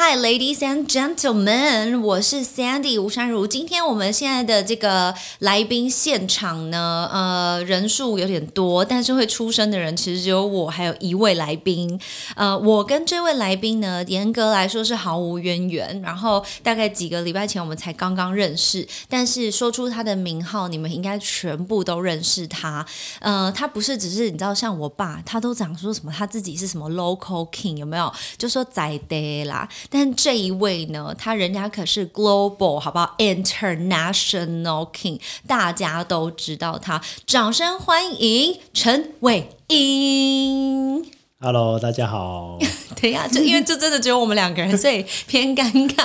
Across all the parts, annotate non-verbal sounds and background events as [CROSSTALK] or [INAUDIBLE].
Hi, ladies and gentlemen，我是 Sandy 吴珊如。今天我们现在的这个来宾现场呢，呃，人数有点多，但是会出声的人其实只有我，还有一位来宾。呃，我跟这位来宾呢，严格来说是毫无渊源。然后大概几个礼拜前我们才刚刚认识，但是说出他的名号，你们应该全部都认识他。呃，他不是只是你知道，像我爸，他都讲说什么他自己是什么 local king，有没有？就说在地啦。但这一位呢，他人家可是 global，好不好？international king，大家都知道他。掌声欢迎陈伟英。Hello，大家好。[LAUGHS] 等一下，就因为就真的只有我们两个人，所以偏尴尬。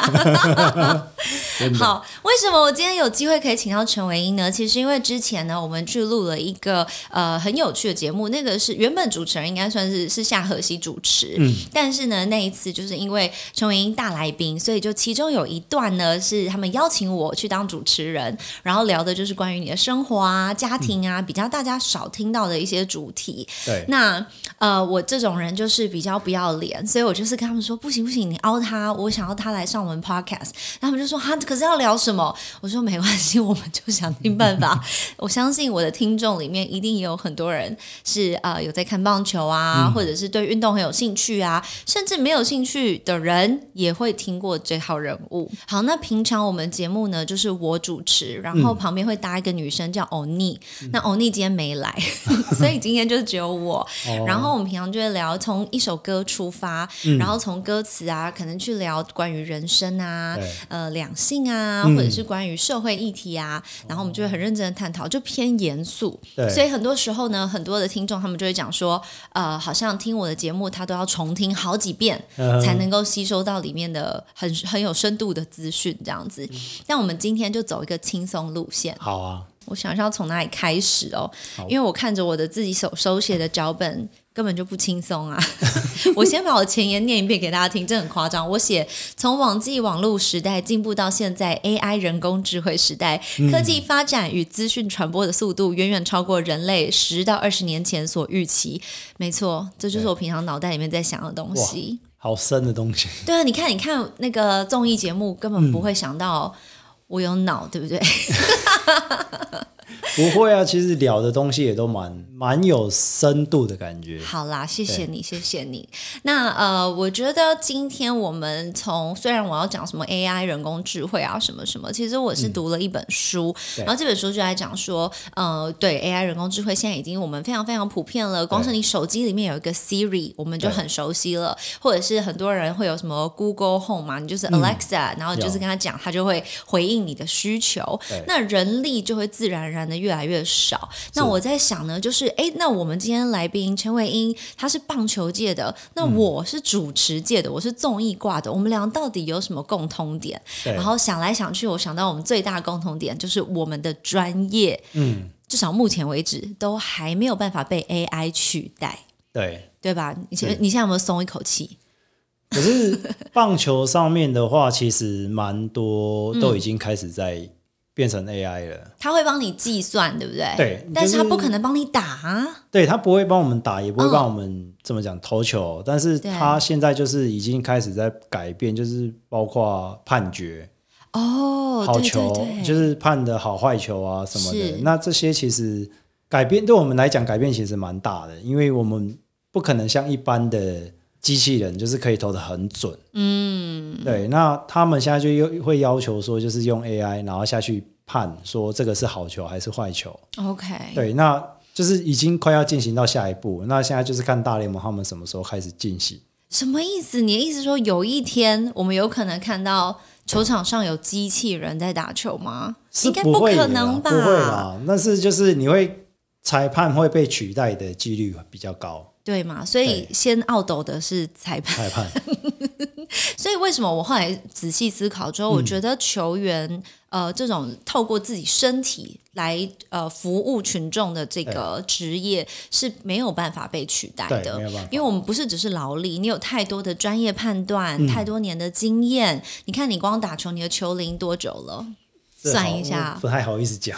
好，为什么我今天有机会可以请到陈伟英呢？其实因为之前呢，我们去录了一个呃很有趣的节目，那个是原本主持人应该算是是夏荷西主持，嗯，但是呢那一次就是因为陈伟英大来宾，所以就其中有一段呢是他们邀请我去当主持人，然后聊的就是关于你的生活啊、家庭啊，比较大家少听到的一些主题。对，那呃，我这种人就是比较不要脸，所以我就是跟他们说，不行不行，你凹他，我想要他来上我们 podcast。他们就说哈，可是要聊什么？我说没关系，我们就想尽办法。[LAUGHS] 我相信我的听众里面一定也有很多人是呃有在看棒球啊，或者是对运动很有兴趣啊，甚至没有兴趣的人也会听过这号人物。好，那平常我们节目呢，就是我主持，然后旁边会搭一个女生叫欧尼，那欧尼今天没来，[LAUGHS] 所以今天就只有我。哦然后我们平常就会聊从一首歌出发，然后从歌词啊，可能去聊关于人生啊、呃两性啊，嗯或者是关于社会议题啊，然后我们就会很认真的探讨，就偏严肃。对所以很多时候呢，很多的听众他们就会讲说，呃，好像听我的节目，他都要重听好几遍，嗯才能够吸收到里面的很很有深度的资讯这样子。但我们今天就走一个轻松路线。好啊。我想一下要从哪里开始哦，因为我看着我的自己手手写的脚本根本就不轻松啊。[LAUGHS] 我先把我前言念一遍给大家听，这很夸张。我写从网际网络时代进步到现在 AI 人工智慧时代，科技发展与资讯传播的速度远远超过人类十到二十年前所预期。没错，这就是我平常脑袋里面在想的东西。好深的东西，[LAUGHS] 对啊，你看，你看那个综艺节目，根本不会想到我有脑，对不对？[LAUGHS] [LAUGHS] 不会啊。其实聊的东西也都蛮蛮有深度的感觉。好啦，谢谢你，谢谢你。那呃，我觉得今天我们从虽然我要讲什么 AI 人工智慧啊，什么什么，其实我是读了一本书，对。然后这本书就在讲说，呃，对 AI 人工智慧现在已经我们非常非常普遍了，光是你手机里面有一个 Siri，我们就很熟悉了，或者是很多人会有什么 Google Home 嘛，你就是 Alexa，、然后就是跟他讲，他就会回应你的需求，那人力就会自然而然的越来越少。那我在想呢，就是哎，那我们今天来宾陈伟英，他是棒球界的，那嗯我是主持界的，我是综艺挂的，我们俩到底有什么共通点？然后想来想去，我想到我们最大的共同点就是我们的专业，嗯，至少目前为止都还没有办法被 AI 取代，对。对吧？你现你现在有没有松一口气？可是棒球上面的话，其实蛮多 [LAUGHS] 都已经开始在变成 AI 了。他会帮你计算，对不对？对但是他就是不可能帮你打啊。对他不会帮我们打，也不会嗯帮我们怎么讲投球，但是对他现在就是已经开始在改变，就是包括判决。哦，好球对对，就是判的好坏球啊什么的。那这些其实改变对我们来讲改变其实蛮大的，因为我们不可能像一般的机器人，就是可以投的很准。嗯，对。那他们现在就又会要求说，就是用 AI 然后下去判说这个是好球还是坏球。OK，对，那就是已经快要进行到下一步。那现在就是看大联盟他们什么时候开始进行。什么意思？你的意思说有一天我们有可能看到球场上有机器人在打球吗？应该不可能吧？不会啦，但是就是你会裁判会被取代的几率比较高。对嘛？所以先懊斗的是裁判。裁判。[LAUGHS] 所以为什么我后来仔细思考之后，我觉得球员呃这种透过自己身体来呃服务群众的这个职业是没有办法被取代对，的。因为我们不是只是劳力，你有太多的专业判断，嗯太多年的经验。你看，你光打球，你的球龄多久了？算一下不太好意思讲。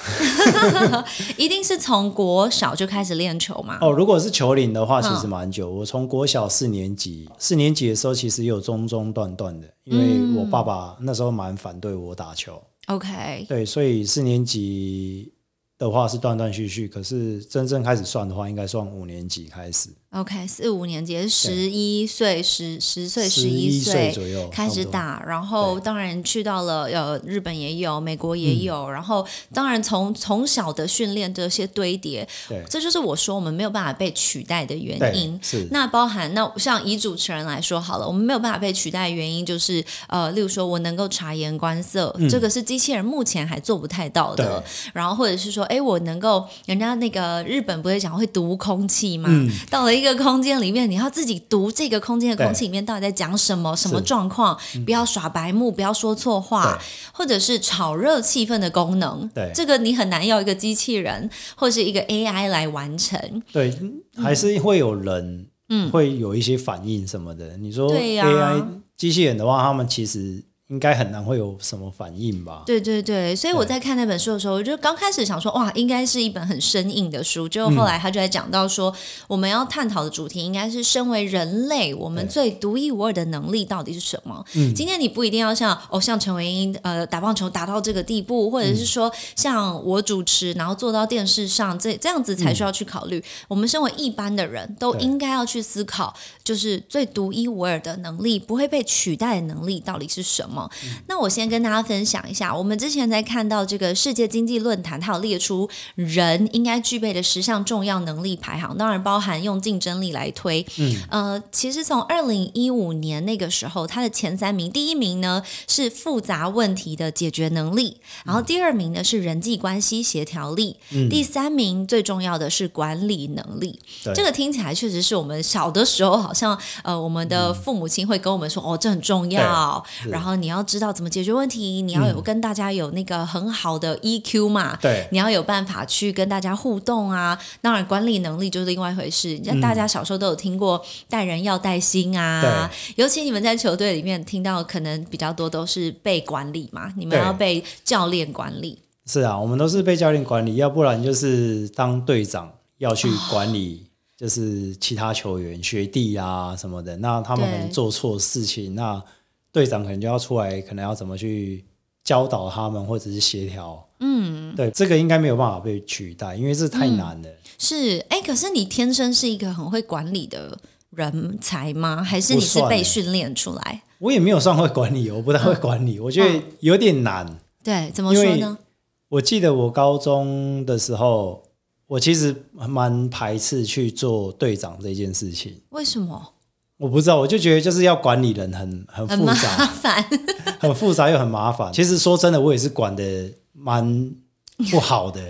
[LAUGHS] 一定是从国小就开始练球嘛？哦，如果是球龄的话，其嗯实蛮久。我从国小四年级，四年级的时候其实有中中断断的，因为我爸爸那时候蛮反对我打球，OK，对，所以四年级的话是断断续续，可是真正开始算的话，应该算五年级开始，OK，四五年级十一岁、十十岁、十一岁左右开始。打，然后当然去到了呃日本也有，美国也有，嗯。然后当然从从小的训练这些堆叠，对。这就是我说我们没有办法被取代的原因，。是，那包含那像以主持人来说好了，我们没有办法被取代的原因就是呃，例如说我能够察言观色，这个是机器人目前还做不太到的。然后或者是说，哎，我能够人家那个日本不会讲会读空气吗？嗯。到了一个空间里面，你要自己读这个空间的空气里面到底在讲什么，什么状况，不要耍白目，不要说错话或者是炒热气氛的功能。对。这个你很难要一个机器人或是一个 AI 来完成。对，还是会有人，嗯。会有一些反应什么的。你说对呀。AI 机器人的话，他们其实应该很难会有什么反应吧？对对对，所以我在看那本书的时候，我就刚开始想说，哇，应该是一本很生硬的书。结果嗯后来他就在讲到说，我们要探讨的主题应该是身为人类，我们最独一无二的能力到底是什么？嗯今天你不一定要像哦，像陈维英呃打棒球打到这个地步，或者嗯是说像我主持，然后做到电视上，这这样子才需要去考虑。我们身为一般的人都应该要去思考，就是最独一无二的能力，不会被取代的能力到底是什么？那我先跟大家分享一下，我们之前在看到这个世界经济论坛，它有列出人应该具备的十项重要能力排行，当然包含用竞争力来推。嗯，呃，其实从二零一五年那个时候，它的前三名，第一名呢是复杂问题的解决能力，然后第二名呢是人际关系协调力，第三名最重要的是管理能力。这个听起来确实是我们小的时候，好像呃，我们的父母亲会跟我们说，哦，这很重要，然后你要知道怎么解决问题，你要有跟大家有那个很好的 EQ 嘛，对你要有办法去跟大家互动啊。当然，管理能力就是另外一回事。像大家小时候都有听过带人要带心啊，尤其你们在球队里面听到可能比较多都是被管理嘛，你们要被教练管理。是啊，我们都是被教练管理，要不然就是当队长要去管理，就是其他球员、学弟啊什么的。那他们可能做错事情，那队长可能就要出来，可能要怎么去教导他们，或者是协调。嗯，对，这个应该没有办法被取代，因为这太难了。是，哎，可是你天生是一个很会管理的人才吗？还是你是被训练出来？我也没有算会管理，我不太会管理，我觉得有点难。对，怎么说呢？我记得我高中的时候，我其实蛮排斥去做队长这件事情。为什么？我不知道，我就觉得就是要管理人很很很麻复杂，烦。[LAUGHS] 很复杂又很麻烦。其实说真的，我也是管的蛮 [LAUGHS] 不好的，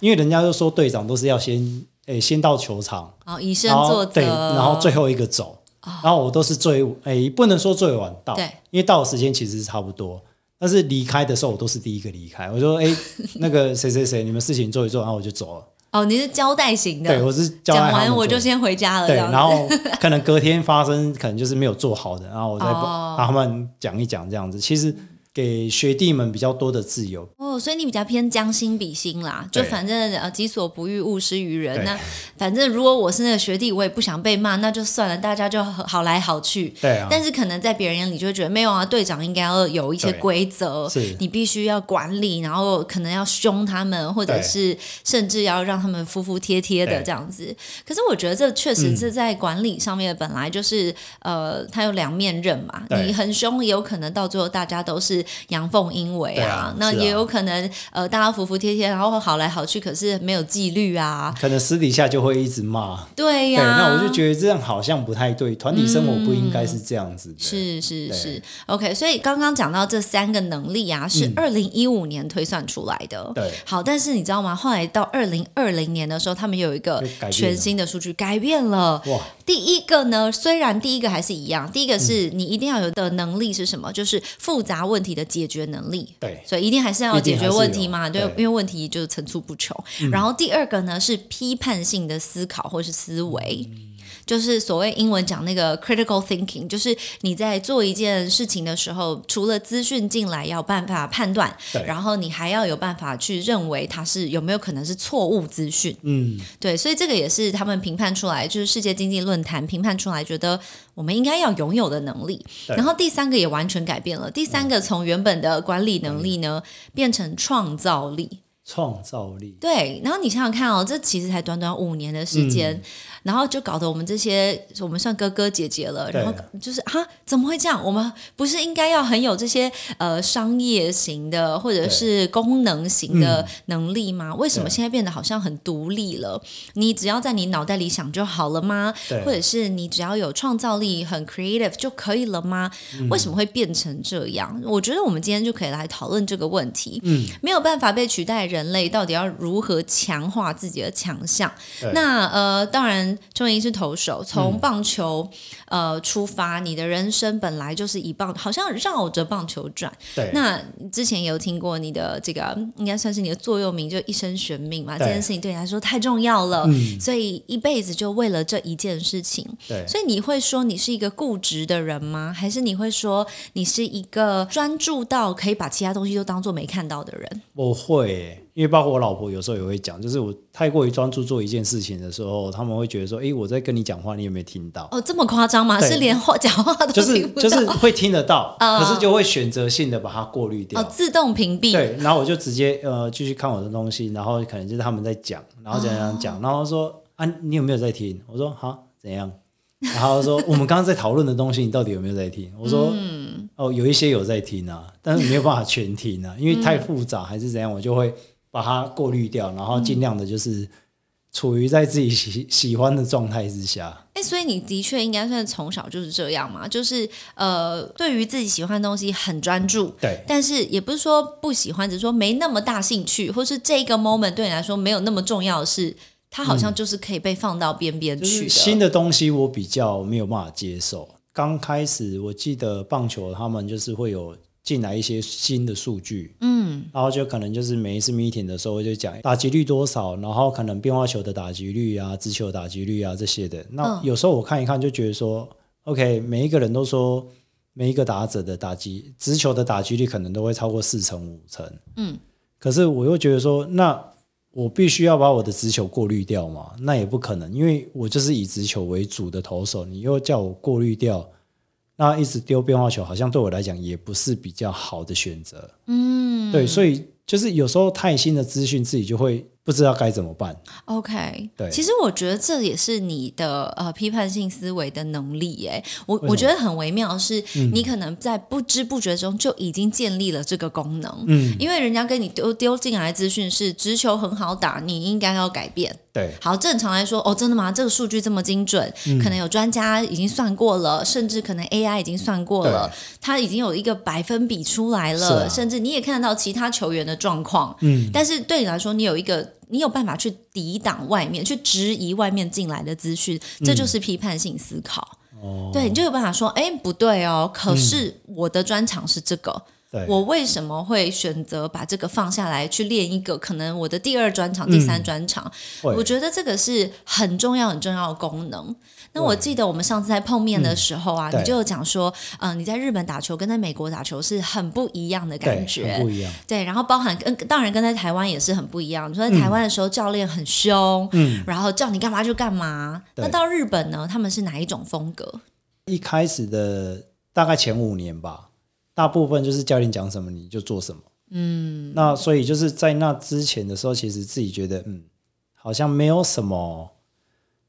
因为人家都说队长都是要先诶、先到球场，哦，以身然后作则，对，然后最后一个走，然后我都是最诶、不能说最晚到，对因为到的时间其实是差不多。但是离开的时候，我都是第一个离开。我说：“哎、[LAUGHS] 那个谁谁谁，你们事情做一做，然后我就走了。哦，你是交代型的，对，我是交代讲完我就先回家了，对，然后 [LAUGHS] 可能隔天发生，可能就是没有做好的，然后我再哦。帮他们讲一讲这样子。其实给学弟们比较多的自由，哦，所以你比较偏将心比心啦，就反正呃己所不欲，勿施于人。那反正如果我是那个学弟，我也不想被骂，那就算了，大家就好来好去。对啊，但是可能在别人眼里就会觉得没有啊，队长应该要有一些规则是，你必须要管理，然后可能要凶他们，或者是甚至要让他们服服帖帖的这样子。可是我觉得这确实是在管理上面本来就是、呃，它有两面刃嘛，你很凶，也有可能到最后大家都是是阳奉阴违对啊那也有可能呃大家服服帖帖，然后好来好去，可是没有纪律啊。可能私底下就会一直骂。对，对呀、那我就觉得这样好像不太对，团体生活不应该是这样子的。是是是，OK。所以刚刚讲到这三个能力啊，是二零一五年推算出来的。嗯对好，但是你知道吗？后来到二零二零年的时候，他们有一个全新的数据改变了。哇，第一个呢，虽然第一个还是一样，第一个是嗯你一定要有的能力是什么？就是复杂问题的解决能力。对，所以一定还是要解决问题嘛，对因为问题就是层出不穷。然后第二个呢是批判性的思考或是思维。就是所谓英文讲那个 critical thinking，就是你在做一件事情的时候，除了资讯进来要办法判断，然后你还要有办法去认为它是有没有可能是错误资讯。嗯，对，所以这个也是他们评判出来，就是世界经济论坛评判出来，觉得我们应该要拥有的能力。然后第三个也完全改变了，第三个从原本的管理能力呢，变成创造力。创造力。对，然后你想想看哦，这其实才短短五年的时间，嗯然后就搞得我们这些我们算哥哥姐姐了，然后就是啊，怎么会这样？我们不是应该要很有这些呃商业型的或者是功能型的能力吗？为什么现在变得好像很独立了？你只要在你脑袋里想就好了吗？或者是你只要有创造力、很 creative 就可以了吗？嗯为什么会变成这样？我觉得我们今天就可以来讨论这个问题。嗯，没有办法被取代，人类到底要如何强化自己的强项？那呃，当然，钟莹是投手，嗯从棒球、呃出发，你的人生本来就是以棒，好像绕着棒球转。对，那之前有听过你的这个，应该算是你的座右铭，就一生悬命嘛。这件事情对你来说太重要了，嗯所以一辈子就为了这一件事情。对，所以你会说你是一个固执的人吗？还是你会说你是一个专注到可以把其他东西都当做没看到的人？我会耶，因为包括我老婆有时候也会讲，就是我太过于专注做一件事情的时候，他们会觉得说，诶，我在跟你讲话，你有没有听到？哦，这么夸张吗？是连话讲话都就是听不到？就是会听得到，[LAUGHS] 嗯可是就会选择性的把它过滤掉。哦，自动屏蔽。对，然后我就直接呃继续看我的东西，然后可能就是他们在讲，然后怎样怎样讲，然后说啊你有没有在听？我说好怎样？然后说我们刚刚在讨论的东西，你到底有没有在听？我说哦有一些有在听啊，但是没有办法全听啊，因为太复杂还是怎样，我就会把它过滤掉，然后尽量的就是处于在自己喜 [LAUGHS] 喜欢的状态之下。哎，所以你的确应该算从小就是这样嘛，就是呃，对于自己喜欢的东西很专注，对但是也不是说不喜欢，只是说没那么大兴趣，或是这个 moment 对你来说没有那么重要的事，它好像就是可以被放到边边就是去。新的东西我比较没有办法接受。刚开始我记得棒球他们就是会有进来一些新的数据，嗯，然后就可能就是每一次 meeting 的时候就讲打击率多少，然后可能变化球的打击率啊、直球打击率啊这些的。那嗯。有时候我看一看就觉得说，OK，每一个人都说每一个打者的打击直球的打击率可能都会超过四成五成，嗯，可是我又觉得说，那我必须要把我的直球过滤掉嘛？那也不可能，因为我就是以直球为主的投手，你又叫我过滤掉，那一直丢变化球，好像对我来讲也不是比较好的选择。嗯，对，所以就是有时候太新的资讯，自己就会不知道该怎么办。OK，对其实我觉得这也是你的呃批判性思维的能力耶。我我觉得很微妙的是，你可能在不知不觉中就已经建立了这个功能。嗯，因为人家跟你丢丢进来的资讯是直球很好打，你应该要改变。对，好，正常来说，哦，真的吗？这个数据这么精准，嗯。可能有专家已经算过了，甚至可能 AI 已经算过了，它已经有一个百分比出来了，啊。甚至你也看得到其他球员的状况。嗯，但是对你来说，你有一个，你有办法去抵挡外面，去质疑外面进来的资讯，这就是批判性思考。哦，对，你就有办法说，哎，不对哦，可是我的专长是这个，对，我为什么会选择把这个放下来去练一个可能我的第二专场、第三专长？会我觉得这个是很重要、很重要的功能。那我记得我们上次在碰面的时候啊，对你就有讲说，嗯、你在日本打球跟在美国打球是很不一样的感觉，不一样。对，然后包含跟当然跟在台湾也是很不一样。你说在台湾的时候，教练很凶，嗯，然后叫你干嘛就干嘛。那到日本呢，他们是哪一种风格？一开始的大概前五年吧，大部分就是教练讲什么你就做什么。嗯，那所以就是在那之前的时候，其实自己觉得，嗯，好像没有什么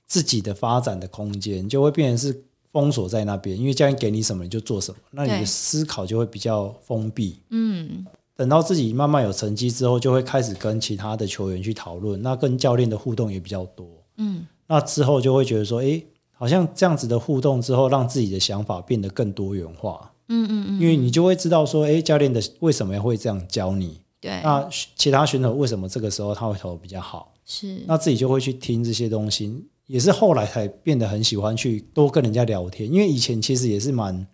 自己的发展的空间，就会变成是封锁在那边，因为教练给你什么你就做什么，那你的思考就会比较封闭。嗯，等到自己慢慢有成绩之后，就会开始跟其他的球员去讨论，那跟教练的互动也比较多。嗯，那之后就会觉得说，诶，好像这样子的互动之后，让自己的想法变得更多元化。嗯嗯嗯，因为你就会知道说，哎，教练的为什么会这样教你？对，那其他选手为什么这个时候他会投得比较好？是那自己就会去听这些东西，也是后来才变得很喜欢去多跟人家聊天。因为以前其实也是蛮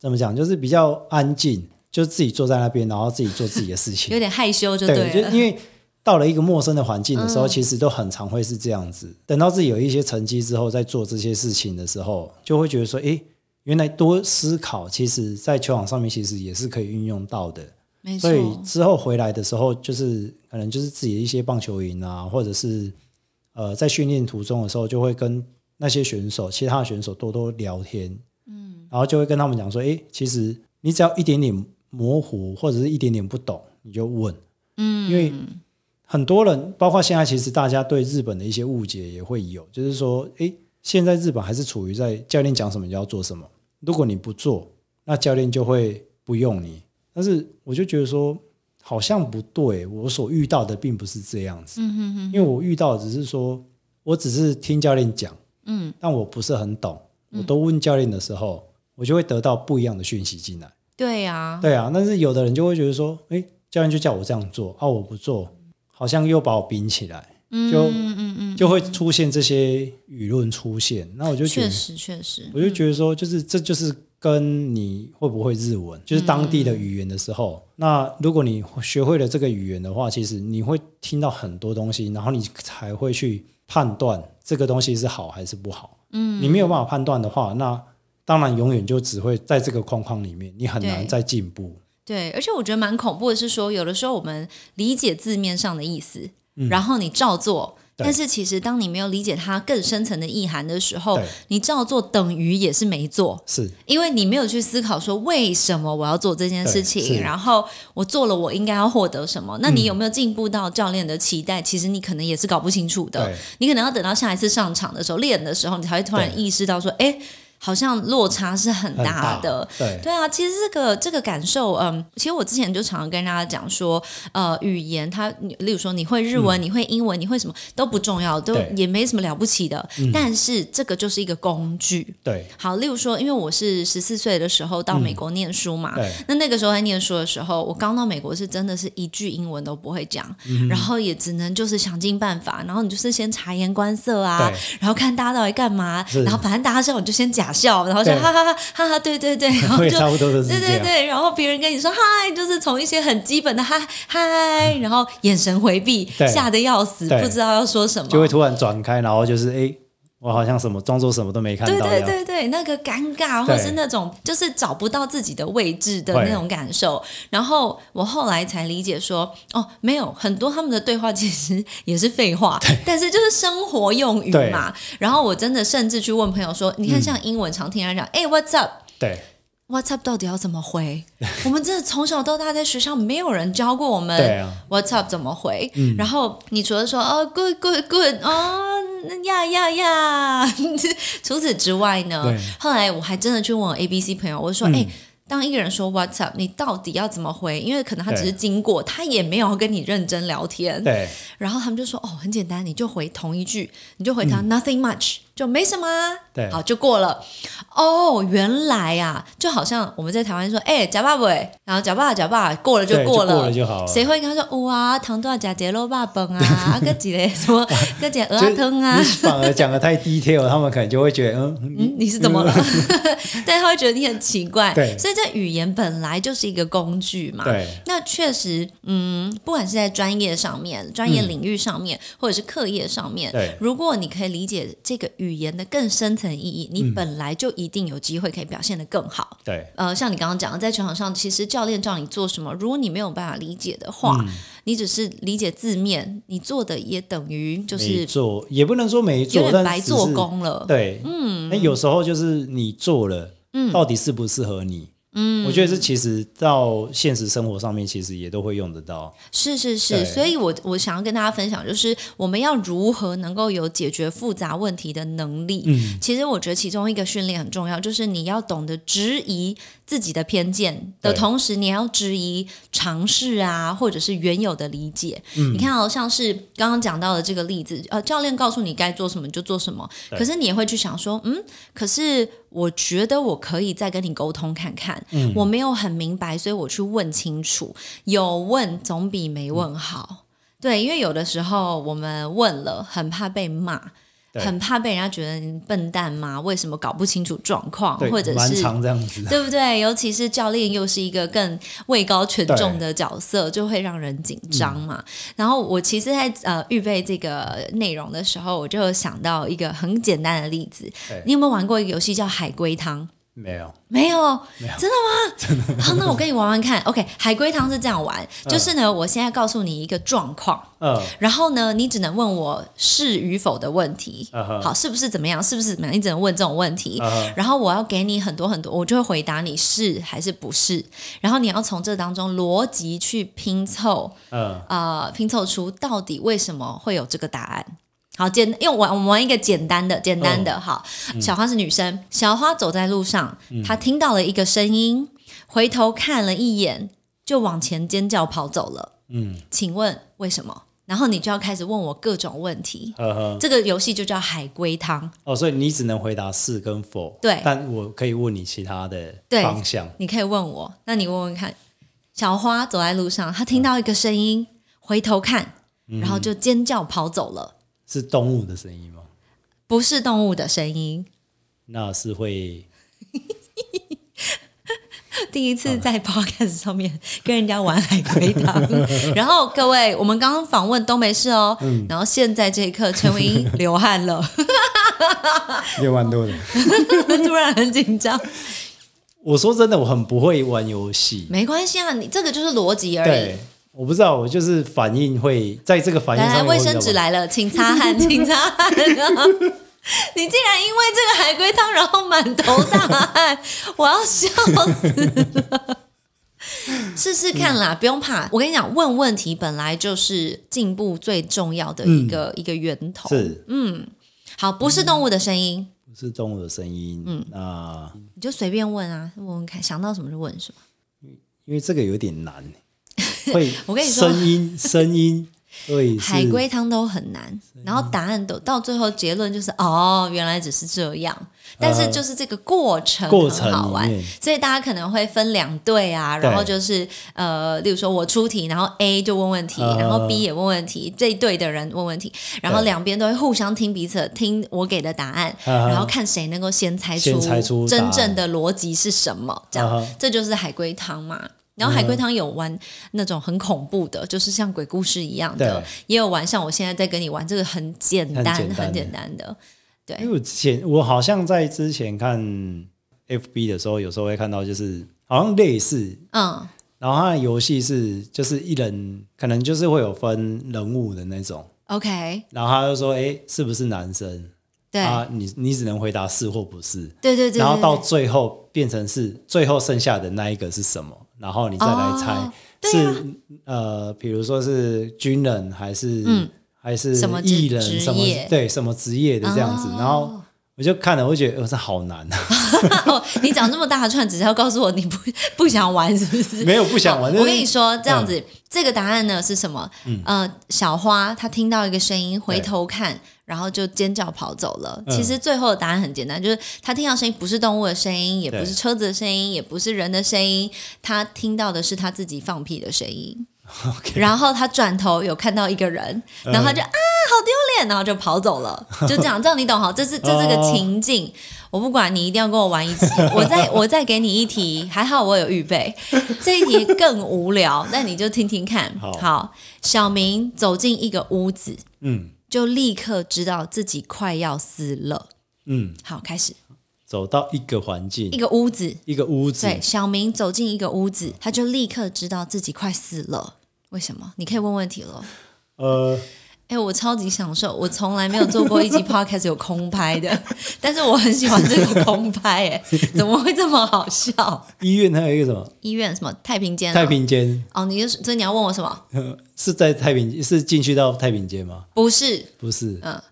怎么讲，就是比较安静，就自己坐在那边，然后自己做自己的事情有。点害羞就对，就。因为到了一个陌生的环境的时候，嗯其实都很常会是这样子。等到自己有一些成绩之后，在做这些事情的时候，就会觉得说，诶，原来多思考，其实在球场上面其实也是可以运用到的。没错。所，以之后回来的时候，就是可能就是自己的一些棒球营啊，或者是呃在训练途中的时候，就会跟那些选手、其他的选手多多聊天，嗯，然后就会跟他们讲说，哎，其实你只要一点点模糊或者是一点点不懂，你就问，嗯，因为很多人，包括现在，其实大家对日本的一些误解也会有，就是说，哎，现在日本还是处于在教练讲什么你就要做什么，如果你不做，那教练就会不用你。但是我就觉得说，好像不对，我所遇到的并不是这样子。嗯哼哼因为我遇到的只是说，我只是听教练讲，嗯，但我不是很懂。我都问教练的时候，我就会得到不一样的讯息进来。对呀，对啊，但是有的人就会觉得说，哎，教练就叫我这样做，啊，我不做，好像又把我冰起来，就嗯嗯嗯，就会出现这些舆论出现。那我就觉得，确实确实，我就觉得说，就是这就是跟你会不会日文，就是当地的语言的时候，那如果你学会了这个语言的话，其实你会听到很多东西，然后你才会去判断这个东西是好还是不好。嗯，你没有办法判断的话，那当然永远就只会在这个框框里面，你很难再进步。对，而且我觉得蛮恐怖的是说，有的时候我们理解字面上的意思，然后你照做。但是其实，当你没有理解它更深层的意涵的时候，你照做等于也是没做，是因为你没有去思考说为什么我要做这件事情，然后我做了我应该要获得什么。那你有没有进步到教练的期待？其实你可能也是搞不清楚的。你可能要等到下一次上场的时候练的时候，你才会突然意识到说，哎，好像落差是很很大的。对。对啊，其实这个这个感受，嗯，其实我之前就常常跟大家讲说，呃，语言它，例如说你会日文、你会英文、你会什么都不重要，都也没什么了不起的。但是这个就是一个工具。对。好，例如说，因为我是十四岁的时候到美国念书嘛，那那个时候在念书的时候，我刚到美国是真的是一句英文都不会讲，嗯然后也只能就是想尽办法，然后你就是先察言观色啊，然后看大家到底干嘛，然后反正大家知道你就先假笑，然后就哈哈哈哈哈，对对对，[LAUGHS] 然后就差不多都是对。对对，然后别人跟你说嗨，就是从一些很基本的嗨嗨，然后眼神回避，吓得要死，不知道要说什么，就会突然转开，然后就是哎，我好像什么装作什么都没看到对对。对对，那个尴尬，或是那种就是找不到自己的位置的那种感受。然后我后来才理解说，哦，没有很多他们的对话其实也是废话，但是就是生活用语嘛。然后我真的甚至去问朋友说，你看像英文常听人讲，哎、w h a t s up？对 What's up 到底要怎么回？[LAUGHS] 我们真的从小到大在学校没有人教过我们 What's up 怎么回。然后你除了说哦 Good Good Good 哦呀呀呀，[LAUGHS] 除此之外呢，后来我还真的去问我 A B C 朋友，我说哎。当一个人说 What's up，你到底要怎么回？因为可能他只是经过，他也没有跟你认真聊天。对然后他们就说：“哦，很简单，你就回同一句，你就回他、nothing much，就没什么啊。”嗯对好就过了。哦，原来啊，就好像我们在台湾说：“哎、假爸爸，然后假爸假爸，过了就过了，过了就好了谁会跟他说：“哇，糖多少假节肉爸本啊，[LAUGHS] 哥几嘞什么 [LAUGHS] 哥姐鹅就啊汤啊你？”反而讲的太 detail，他们可能就会觉得，嗯，嗯，你是怎么了？[LAUGHS] 但他会觉得你很奇怪。对所以这语言本来就是一个工具嘛。对那确实，嗯，不管是在专业上面、专业领域上面，或者是课业上面，嗯对如果你可以理解这个语言的更深层意义，嗯你本来就一定有机会可以表现得更好。对呃，像你刚刚讲的，在球场上，其实教练叫你做什么，如果你没有办法理解的话，嗯你只是理解字面，你做的也等于就是做也不能说没做，有点白做是工了。对，嗯，那有时候就是你做了，嗯到底适不适合你？嗯，我觉得这其实到现实生活上面，其实也都会用得到。是是是，所以我我想要跟大家分享，就是我们要如何能够有解决复杂问题的能力。嗯，其实我觉得其中一个训练很重要，就是你要懂得质疑自己的偏见的同时，你要质疑尝试啊，或者是原有的理解。嗯你看哦，像是刚刚讲到的这个例子，呃，教练告诉你该做什么你就做什么，可是你也会去想说，嗯，可是我觉得我可以再跟你沟通看看，嗯。我没有很明白，所以我去问清楚，有问总比没问好。对，因为有的时候我们问了，很怕被骂，对很怕被人家觉得你笨蛋吗？为什么搞不清楚状况，或者是这样子。对不对？尤其是教练又是一个更位高权重的角色，就会让人紧张嘛。然后我其实在，呃预备这个内容的时候，我就想到一个很简单的例子。你有没有玩过一个游戏叫海龟汤？没有，没有，真的吗？[LAUGHS] 真的。好，那我跟你玩玩看。[LAUGHS] OK，海龟汤是这样玩，就是呢，我现在告诉你一个状况，嗯，然后呢，你只能问我是与否的问题。好，是不是怎么样？是不是怎么样？你只能问这种问题。然后我要给你很多很多，我就会回答你是还是不是。然后你要从这当中逻辑去拼凑，嗯，呃，拼凑出到底为什么会有这个答案。好，简因为玩我们玩一个简单的，简单的。嗯好，小花是女生，小花走在路上，她听到了一个声音，回头看了一眼，就往前尖叫跑走了。嗯，请问为什么？然后你就要开始问我各种问题。呵呵。这个游戏就叫海龟汤，哦，所以你只能回答是跟否。对但我可以问你其他的对方向。你可以问我，那你问问看。小花走在路上，她听到一个声音，回头看，然后就尖叫跑走了。是动物的声音吗？不是动物的声音。那是会 [LAUGHS] 第一次在 podcast 上面跟人家玩海龟汤，[LAUGHS] 然后各位，我们刚刚访问都没事哦，然后现在这一刻陈伟英流汗了，[LAUGHS] 六万多人。突然很紧张。我说真的，我很不会玩游戏。没关系啊，你这个就是逻辑而已对。，我不知道，我就是反应会在这个反应上卫生纸来了，请擦汗，请擦汗。你竟然因为这个海龟汤，然后满头大汗，我要笑死了。试试看啦，不用怕。我跟你讲，问问题本来就是进步最重要的一个、一个源头。是嗯好，不是动物的声音，不是动物的声音？嗯，啊你就随便问啊，问问看，想到什么就问什么。因为这个有点难，[LAUGHS] 会我跟你说声音声音 [LAUGHS] 对海龟汤都很难，然后答案都到最后结论就是哦，原来只是这样。但是就是这个过程很好玩，所以大家可能会分两队啊，然后就是呃，例如说我出题，然后 A 就问问题，呃。然后 B 也问问题，这一队的人问问题，然后两边都会互相听彼此听我给的答案，呃然后看谁能够先猜先猜出真正的逻辑是什么，这样。呃这就是海龟汤嘛。然后海龟汤有玩那种很恐怖的，就是像鬼故事一样的对，也有玩像我现在在跟你玩这个很简单、很简单的。对。因为我之前我好像在之前看 FB 的时候，有时候会看到，就是好像类似，嗯，然后它的游戏是就是一人可能就是会有分人物的那种，OK，然后他就说，哎，是不是男生？对，啊，你你只能回答是或不是，对对对，然后到最后变成是最后剩下的那一个是什么，然后你再来猜、是、啊。呃，比如说是军人还是、嗯。还是什么艺人什么对什么职业的这样子，哦。然后我就看了，我就觉得呃这好难啊，[LAUGHS] 哦，你讲这么大串，只是要告诉我你不 [LAUGHS] 不想玩，是不是？没有不想玩。我跟你说，这样子，这个答案呢是什么？呃，小花她听到一个声音，回头看，然后就尖叫跑走了。嗯其实最后的答案很简单，就是她听到声音不是动物的声音，也不是对车子的声音，也不是人的声音，她听到的是她自己放屁的声音。然后他转头有看到一个人，然后他就、啊好丢脸，然后就跑走了，[LAUGHS] 就这样，这样你懂哈？这是这是个哦情境。我不管你一定要跟我玩一次，我再 [LAUGHS] 我再给你一题，还好我有预备。这一题更无聊，那你就听听看。好小明走进一个屋子，嗯就立刻知道自己快要死了。嗯，好，开始走到一个环境一个屋子，一个屋子，对，小明走进一个屋子，他就立刻知道自己快死了。为什么？你可以问问题了。呃，哎、我超级享受，我从来没有做过一集 [LAUGHS] podcast 有空拍的，[LAUGHS] 但是我很喜欢这个空拍，哎，[LAUGHS] 怎么会这么好笑？医院还有一个什么医院什么太平间、啊？太平间，哦，你就是所以你要问我什么？是在太平是进去到太平间吗？不是，不是，嗯，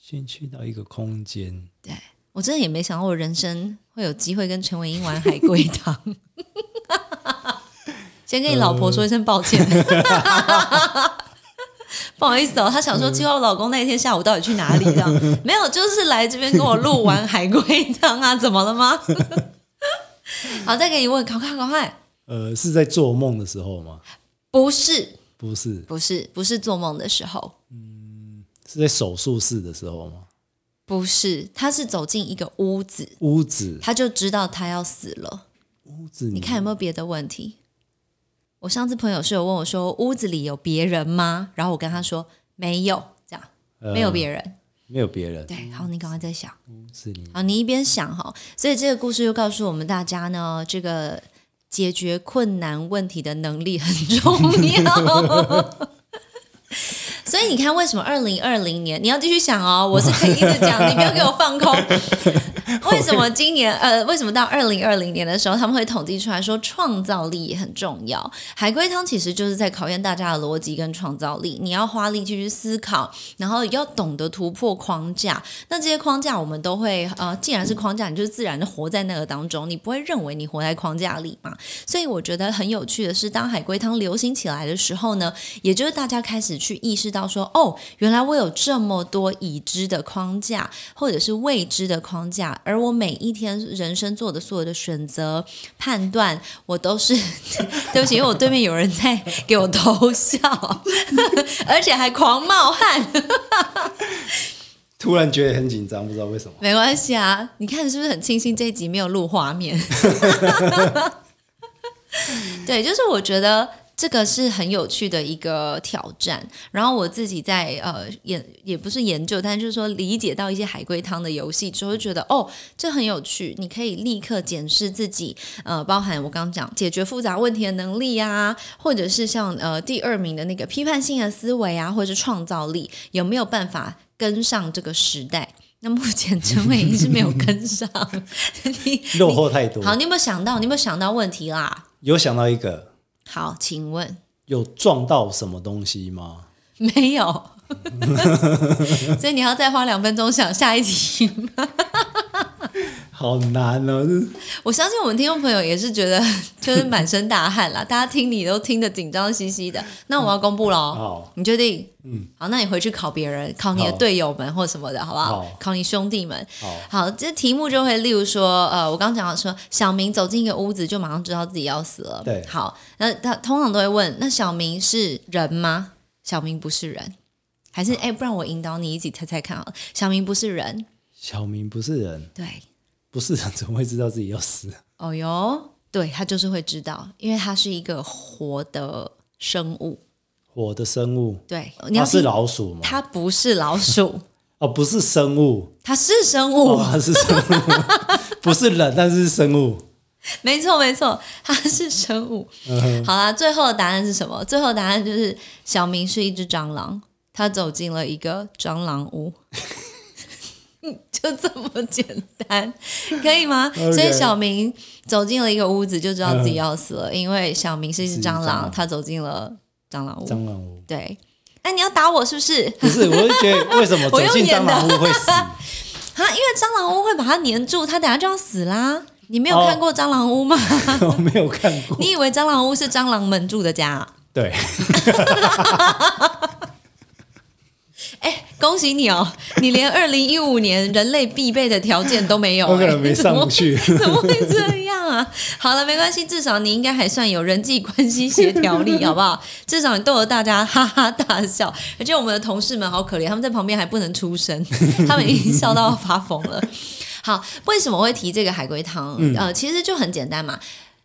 先去到一个空间，对我真的也没想到我人生会有机会跟陈伟英玩海龟汤。[LAUGHS] 先跟你老婆说一声抱歉。[LAUGHS] 不好意思哦，她想说，计划我老公那一天下午到底去哪里？这样没有，就是来这边跟我录完海龟汤啊，怎么了吗？[LAUGHS] 好，再给你问，赶快赶快，呃，是在做梦的时候吗？不是，不是，不是，不是做梦的时候，嗯是在手术室的时候吗？不是，他是走进一个屋子，屋子，他就知道他要死了。屋子，你看有没有别的问题？我上次朋友是有问我说，屋子里有别人吗？然后我跟他说没有，这样呃没有别人。没有别人，对，好，你赶快在想。屋子里好，你一边想哈，所以这个故事又告诉我们大家呢，这个解决困难问题的能力很重要。所以你看，为什么二零二零年你要继续想哦？我是可以一直讲，你不要给我放空。[LAUGHS] 为什么今年呃，为什么到二零二零年的时候，他们会统计出来说创造力也很重要？海龟汤其实就是在考验大家的逻辑跟创造力，你要花力气去思考，然后要懂得突破框架。那这些框架我们都会呃，既然是框架，你就自然的活在那个当中，你不会认为你活在框架里嘛？所以我觉得很有趣的是，当海龟汤流行起来的时候呢，也就是大家开始去意识到说，哦，原来我有这么多已知的框架，或者是未知的框架，而我每一天人生做的所有的选择、判断，我都是 [LAUGHS] 对不起，因为我对面有人在给我偷笑，[LAUGHS] 而且还狂冒汗。突然觉得很紧张，不知道为什么。没关系啊，你看是不是很庆幸这一集没有录画面？[LAUGHS] 对，就是我觉得这个是很有趣的一个挑战。然后我自己在呃研也不是研究，但就是说理解到一些海龟汤的游戏之后，就觉得哦，这很有趣。你可以立刻检视自己，呃，包含我刚刚讲解决复杂问题的能力啊，或者是像呃第二名的那个批判性的思维啊，或者是创造力，有没有办法跟上这个时代？[LAUGHS] 那目前陈伟英是没有跟上，[LAUGHS] 你落后太多。好，你有没有想到？你有没有想到问题啦？有想到一个，好，请问有撞到什么东西吗？没有，[LAUGHS] 所以你要再花两分钟想下一题吗？好难哦，我相信我们听众朋友也是觉得 [LAUGHS] 就是满身大汗啦，[LAUGHS] 大家听你都听得紧张兮兮的。那我要公布喽，好，你确定？嗯，好，那你回去考别人，考你的队友们或什么的，好不好？好考你兄弟们。好，好，这题目就会例如说，呃，我刚刚讲的说，小明走进一个屋子，就马上知道自己要死了。对好，那他通常都会问，那小明是人吗？小明不是人，还是哎，不然我引导你一起猜猜看好了。小明不是人，小明不是人，对，不是人怎么会知道自己要死？哦哟，对他就是会知道，因为他是一个活的生物。活的生物，对，你要它是老鼠吗？它不是老鼠，[LAUGHS] 哦，不是生物，它是生物。哦，它是生物，[LAUGHS] 不是人，但是是生物。没错，没错，它是生物。嗯好啦，最后的答案是什么？最后的答案就是小明是一只蟑螂，他走进了一个蟑螂屋。[LAUGHS] [LAUGHS] 就这么简单，可以吗 [LAUGHS] 所以小明走进了一个屋子，就知道自己要死了，因为小明是一只蟑螂，他走进了蟑螂屋。蟑螂屋对，哎，你要打我是不是？不是，我就觉得为什么走进蟑螂屋会死？[LAUGHS] 啊，因为蟑螂屋会把它粘住，它等下就要死啦。你没有看过蟑螂屋吗？我没有看过。你以为蟑螂屋是蟑螂们住的家啊、对，哎，恭喜你哦，你连二零一五年人类必备的条件都没有、我可能哎没上去。[LAUGHS] 怎么会这样啊？好了，没关系，至少你应该还算有人际关系协调力，好不好？[LAUGHS] 至少你逗得大家哈哈大笑，而且我们的同事们好可怜，他们在旁边还不能出声，[LAUGHS] 他们已经笑到发疯了。好，为什么会提这个海龟汤？呃，其实就很简单嘛。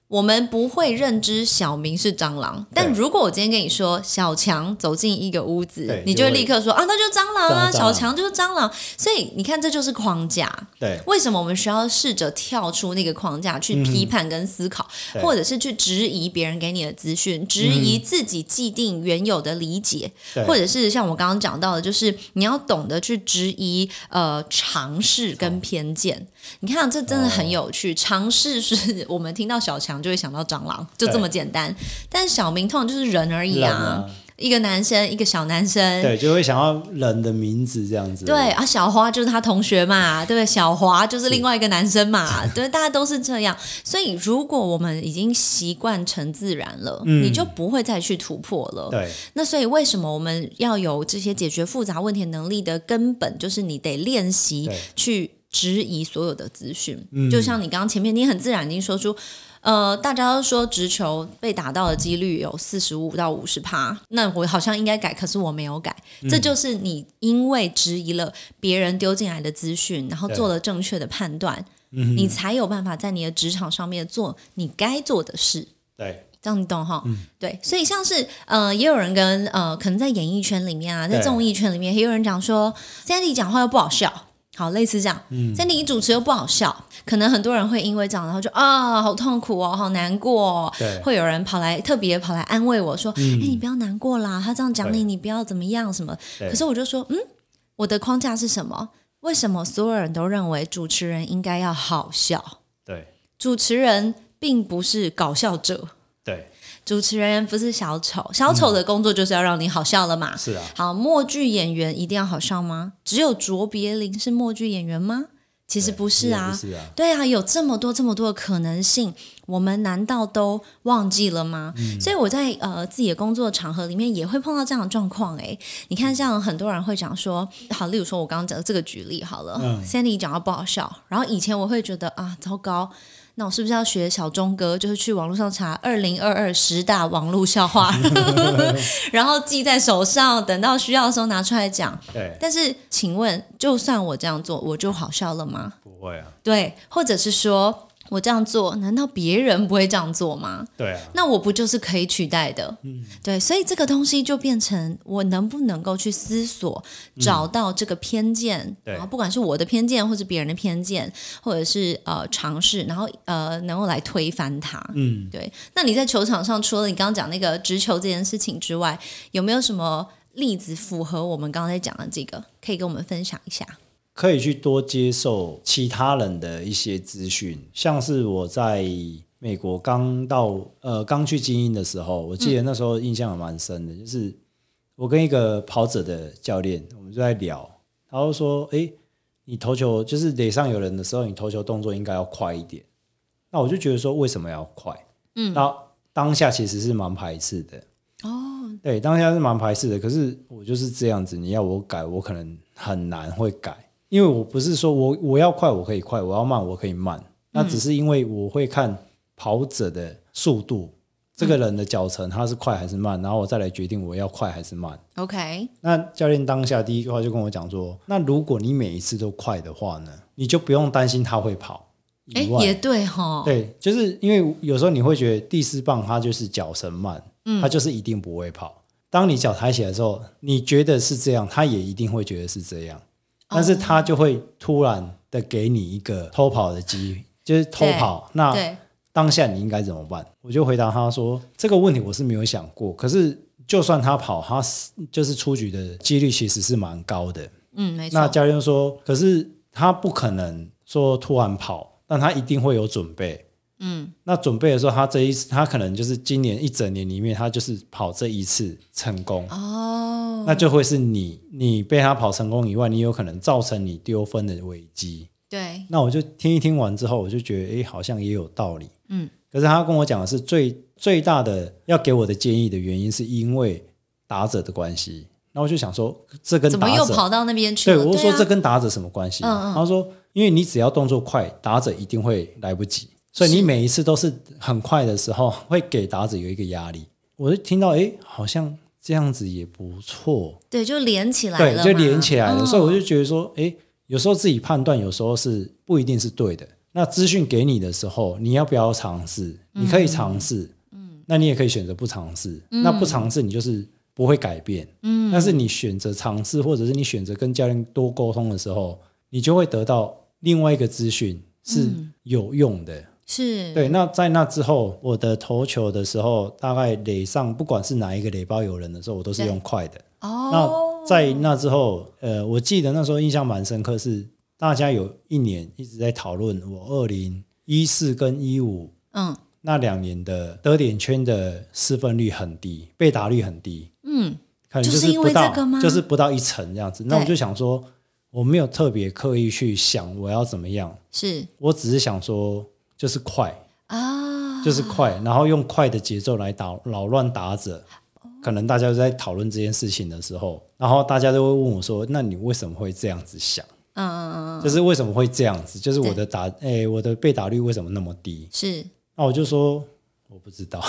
我们不会认知小明是蟑螂，但如果我今天跟你说小强走进一个屋子，你就会立刻说啊，那就是蟑螂啊，小强就是蟑螂。所以你看，这就是框架。对。为什么我们需要试着跳出那个框架去批判跟思考，对。或者是去质疑别人给你的资讯，质疑自己既定原有的理解，对。或者是像我刚刚讲到的，就是你要懂得去质疑呃尝试跟偏见。你看，这真的很有趣。尝试是 [LAUGHS] 我们听到小强就会想到蟑螂，就这么简单。但小明通常就是人而已啊，啊一个男生，一个小男生。对，就会想要人的名字这样子。对啊，小花就是他同学嘛，对不对？小华就是另外一个男生嘛，对，大家都是这样。所以，如果我们已经习惯成自然了，嗯你就不会再去突破了。对那所以，为什么我们要有这些解决复杂问题能力的根本，就是你得练习去质疑所有的资讯。嗯就像你刚刚前面，你很自然已经说出。呃，大家都说直球被打到的几率有四十五到五十趴，那我好像应该改，可是我没有改。嗯这就是你因为质疑了别人丢进来的资讯，然后做了正确的判断，嗯你才有办法在你的职场上面做你该做的事。对这样你懂哈？嗯对，所以像是呃，也有人跟呃，可能在演艺圈里面啊，在对综艺圈里面，也有人讲说，Sandy 讲话又不好笑，好类似这样、嗯 s a n d y 主持又不好笑，可能很多人会因为这样，然后就啊，好痛苦哦，好难过、哦。对嗯会有人跑来特别跑来安慰我说：“哎、你不要难过啦，他这样讲你，你不要怎么样什么。”可是我就说，嗯，我的框架是什么？为什么所有人都认为主持人应该要好笑？对主持人并不是搞笑者。对，主持人不是小丑，小丑的工作就是要让你好笑了嘛。是啊，好，默剧演员一定要好笑吗？只有卓别林是默剧演员吗？其实不是啊不，是啊，对啊，有这么多这么多的可能性，我们难道都忘记了吗？嗯所以我在呃自己的工作场合里面也会碰到这样的状况。哎，你看，像很多人会讲说，好，例如说我刚刚讲的这个举例好了、嗯 s a n d y 讲到不好笑，然后以前我会觉得啊，糟糕。那我是不是要学小钟哥，就是去网络上查二零二二十大网络笑话，[LAUGHS] 然后记在手上，等到需要的时候拿出来讲？对，但是，请问，就算我这样做，我就好笑了吗？不会啊，对，或者是说我这样做，难道别人不会这样做吗？对啊，那我不就是可以取代的？嗯，对，所以这个东西就变成我能不能够去思索，找到这个偏见，对然后不管是我的偏见，或是别人的偏见，或者是呃尝试，然后呃能够来推翻它。嗯，对，那你在球场上，除了你刚刚讲那个直球这件事情之外，有没有什么例子符合我们刚才讲的这个，可以跟我们分享一下？可以去多接受其他人的一些资讯，像是我在美国刚到呃刚去精英的时候，我记得那时候印象还蛮深的，就是我跟一个跑者的教练，我们就在聊，然后说：“诶，你投球就是垒上有人的时候，你投球动作应该要快一点。”那我就觉得说，为什么要快？嗯，那当下其实是蛮排斥的。哦，对，当下是蛮排斥的。可是我就是这样子，你要我改，我可能很难会改，因为我不是说我我要快我可以快，我要慢我可以慢，那只是因为我会看跑者的速度，这个人的脚程他是快还是慢，然后我再来决定我要快还是慢。OK，那教练当下第一句话就跟我讲说：“那如果你每一次都快的话呢，你就不用担心他会跑。”哎，也对哈，对，就是因为有时候你会觉得第四棒他就是脚程慢，嗯它就是一定不会跑。当你脚抬起来的时候，你觉得是这样，他也一定会觉得是这样，但是他就会突然的给你一个偷跑的机会，就是偷跑。那对，当下你应该怎么办？我就回答他说：“这个问题我是没有想过，可是就算他跑，他是就是出局的几率其实是蛮高的。”嗯，没那错，教练说，可是他不可能说突然跑，但他一定会有准备。嗯，那准备的时候，他这一次他可能就是今年一整年里面，他就是跑这一次成功，哦，那就会是你你被他跑成功以外，你有可能造成你丢分的危机。对，那我就听一听完之后，我就觉得，诶，好像也有道理。嗯，可是他跟我讲的是最最大的要给我的建议的原因，是因为打者的关系。那我就想说，这跟怎么打者又跑到那边去对，我就说啊这跟打者什么关系？嗯嗯。他说，因为你只要动作快，打者一定会来不及，所以你每一次都是很快的时候，会给打者有一个压力。我就听到，哎，好像这样子也不错，对，就连起来对，了对，就连起来了。嗯所以我就觉得说，哎，有时候自己判断有时候是不一定是对的。那资讯给你的时候，你要不要尝试？你可以尝试，嗯，那你也可以选择不尝试。那不尝试，你就是不会改变，嗯。但是你选择尝试，或者是你选择跟教练多沟通的时候，你就会得到另外一个资讯是有用的。是对。那在那之后，我的投球的时候，大概垒上不管是哪一个垒包有人的时候，我都是用快的。哦。那在那之后，呃，我记得那时候印象蛮深刻是。大家有一年一直在讨论，我二零一四跟一五，嗯，那两年的得点圈的失分率很低，被打率很低，嗯，可能就是不到，就是不到一成这样子。那我就想说，我没有特别刻意去想我要怎么样，是我只是想说，就是快啊，就是快，然后用快的节奏来打扰乱打者。可能大家在讨论这件事情的时候，然后大家都会问我说：“那你为什么会这样子想？”嗯嗯嗯就是为什么会这样子？就是我的打，哎，我的被打率为什么那么低？是，那我就说我不知道，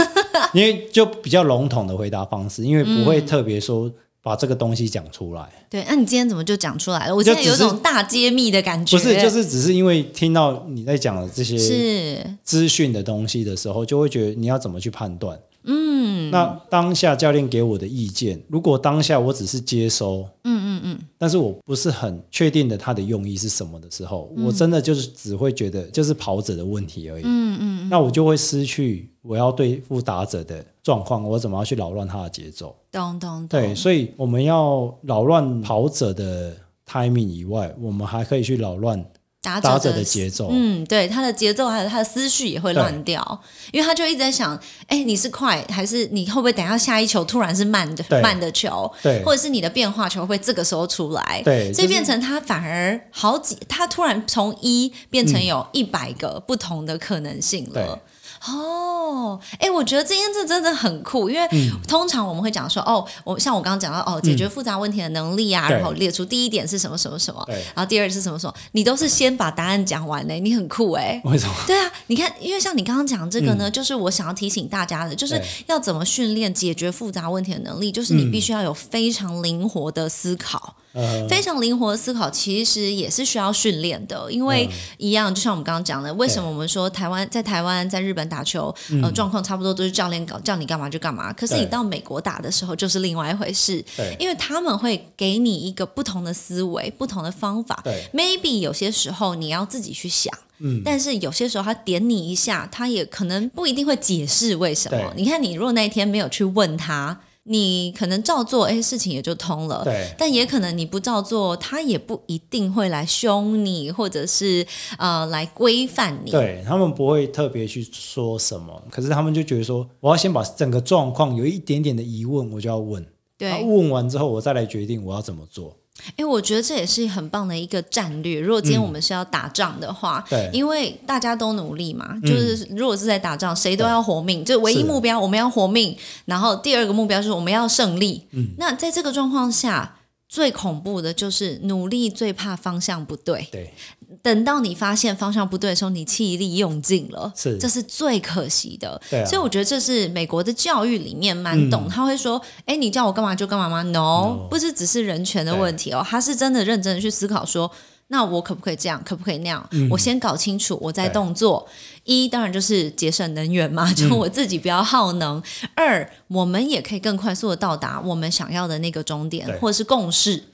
[LAUGHS] 因为就比较笼统的回答方式，因为不会特别说把这个东西讲出来。对，那你今天怎么就讲出来了？我现在有种大揭秘的感觉。不是，就是只是因为听到你在讲的这些是资讯的东西的时候，就会觉得你要怎么去判断。嗯，那当下教练给我的意见，如果当下我只是接收，嗯嗯嗯，但是我不是很确定的他的用意是什么的时候，我真的就是只会觉得就是跑者的问题而已，嗯嗯，那我就会失去我要对付打者的状况，我怎么要去扰乱他的节奏？咚咚咚，对，所以我们要扰乱跑者的 timing 以外，我们还可以去扰乱。打者的节奏，嗯，对，他的节奏还有他的思绪也会乱掉，因为他就一直在想，哎，你是快还是你会不会等下下一球突然是慢的慢的球，对，或者是你的变化球会这个时候出来，对，所以变成他反而好几，他突然从一变成有一百个不同的可能性了。哦，哎，我觉得这件事真的很酷，因为通常我们会讲说，哦，我像我刚刚讲到，哦，解决复杂问题的能力啊，然后列出第一点是什么什么什么，然后第二是什么什么，你都是先把答案讲完呢，你很酷哎，为什么？对啊，你看，因为像你刚刚讲这个呢，就是我想要提醒大家的，就是要怎么训练解决复杂问题的能力，就是你必须要有非常灵活的思考。非常灵活的思考，其实也是需要训练的。因为一样，就像我们刚刚讲的，为什么我们说台湾在台湾在日本打球，呃，状况差不多都是教练搞叫你干嘛就干嘛。可是你到美国打的时候，就是另外一回事。因为他们会给你一个不同的思维、不同的方法。Maybe 有些时候你要自己去想，嗯，但是有些时候他点你一下，他也可能不一定会解释为什么。你看，你如果那一天没有去问他。你可能照做，哎，事情也就通了。对。但也可能你不照做，他也不一定会来凶你，或者是呃来规范你。对他们不会特别去说什么，可是他们就觉得说，我要先把整个状况有一点点的疑问，我就要问。对。问完之后，我再来决定我要怎么做。哎，我觉得这也是很棒的一个战略。如果今天我们是要打仗的话，对，因为大家都努力嘛，就是如果是在打仗，谁都要活命，就唯一目标我们要活命。然后第二个目标是我们要胜利。嗯，那在这个状况下，最恐怖的就是努力最怕方向不对。对。等到你发现方向不对的时候，你气力用尽了，是，这是最可惜的。对，所以我觉得这是美国的教育里面蛮懂，他会说：“哎，你叫我干嘛就干嘛吗？”No，不是只是人权的问题哦，他是真的认真的去思考说：“那我可不可以这样？可不可以那样？我先搞清楚，我再动作。一当然就是节省能源嘛，就我自己不要耗能。二，我们也可以更快速的到达我们想要的那个终点，或者是共识。”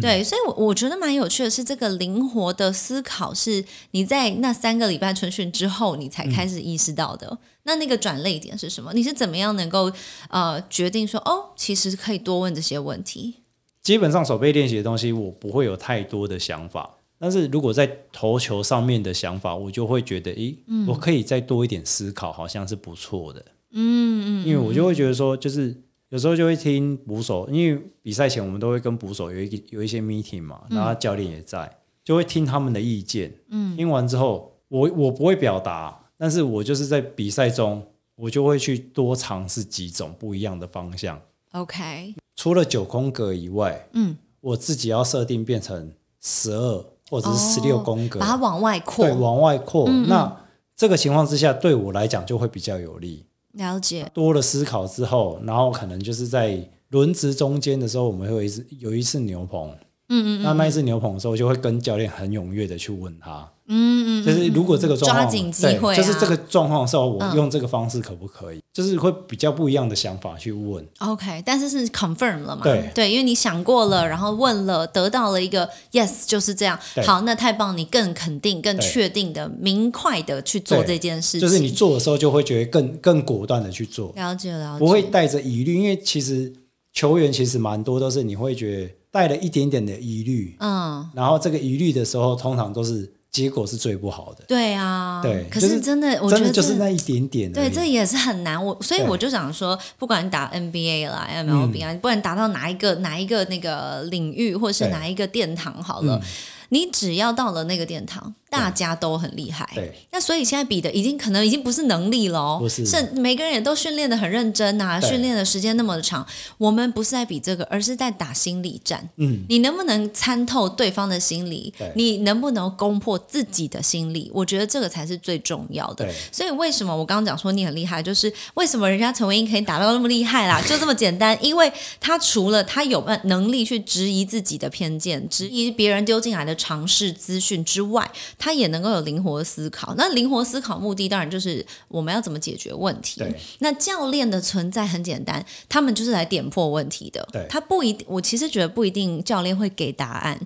对，所以，我我觉得蛮有趣的是，这个灵活的思考是你在那三个礼拜春训之后，你才开始意识到的。那那个转泪点是什么？你是怎么样能够呃决定说，哦，其实可以多问这些问题？基本上手背练习的东西，我不会有太多的想法。但是如果在投球上面的想法，我就会觉得，诶，我可以再多一点思考，好像是不错的。嗯嗯，因为我就会觉得说，就是。有时候就会听捕手，因为比赛前我们都会跟捕手有一有一些 meeting 嘛，然后教练也在，就会听他们的意见。嗯，听完之后，我我不会表达，但是我就是在比赛中，我就会去多尝试几种不一样的方向。OK，除了九宫格以外，嗯，我自己要设定变成十二或者是十六宫格，把它往外扩，对，往外扩。那这个情况之下，对我来讲就会比较有利。了解。多了思考之后，然后可能就是在轮值中间的时候，我们会有一次有一次牛棚，嗯嗯，那那一次牛棚的时候，就会跟教练很踊跃的去问他，嗯嗯，就是如果这个状况抓紧机会就是这个状况的时候，我嗯用这个方式可不可以？就是会比较不一样的想法去问。OK，但是是 confirm 了嘛？对对因为你想过了，然后问了，得到了一个 yes，就是这样。好，那太棒，你更肯定、更确定的、明快的去做这件事情。就是你做的时候就会觉得更更果断的去做，了解了解，不会带着疑虑，因为其实球员其实蛮多都是你会觉得带了一点点的疑虑，嗯，然后这个疑虑的时候，通常都是结果是最不好的。对啊，对可是是真的，我觉得就是那一点点。对，这也是很难。我所以我就想说，不管你打 NBA 啦、MLB 啊，不管达到哪一个哪一个那个领域，或是哪一个殿堂好了，你只要到了那个殿堂，大家都很厉害。对那所以现在比的已经可能已经不是能力了哦，不是每个人也都训练的很认真啊，训练的时间那么长。我们不是在比这个，而是在打心理战。嗯，你能不能参透对方的心理对？你能不能攻破自己的心理？我觉得这个才是最重要的。所以为什么我刚刚讲说你很厉害，就是为什么人家陈文英可以打到那么厉害啦？[LAUGHS] 就这么简单，因为他除了他有能力去质疑自己的偏见，质疑别人丢进来的尝试资讯之外，他也能够有灵活思考。那灵活思考目的当然就是我们要怎么解决问题。对。那教练的存在很简单，他们就是来点破问题的。对。他不一定，我其实觉得不一定教练会给答案。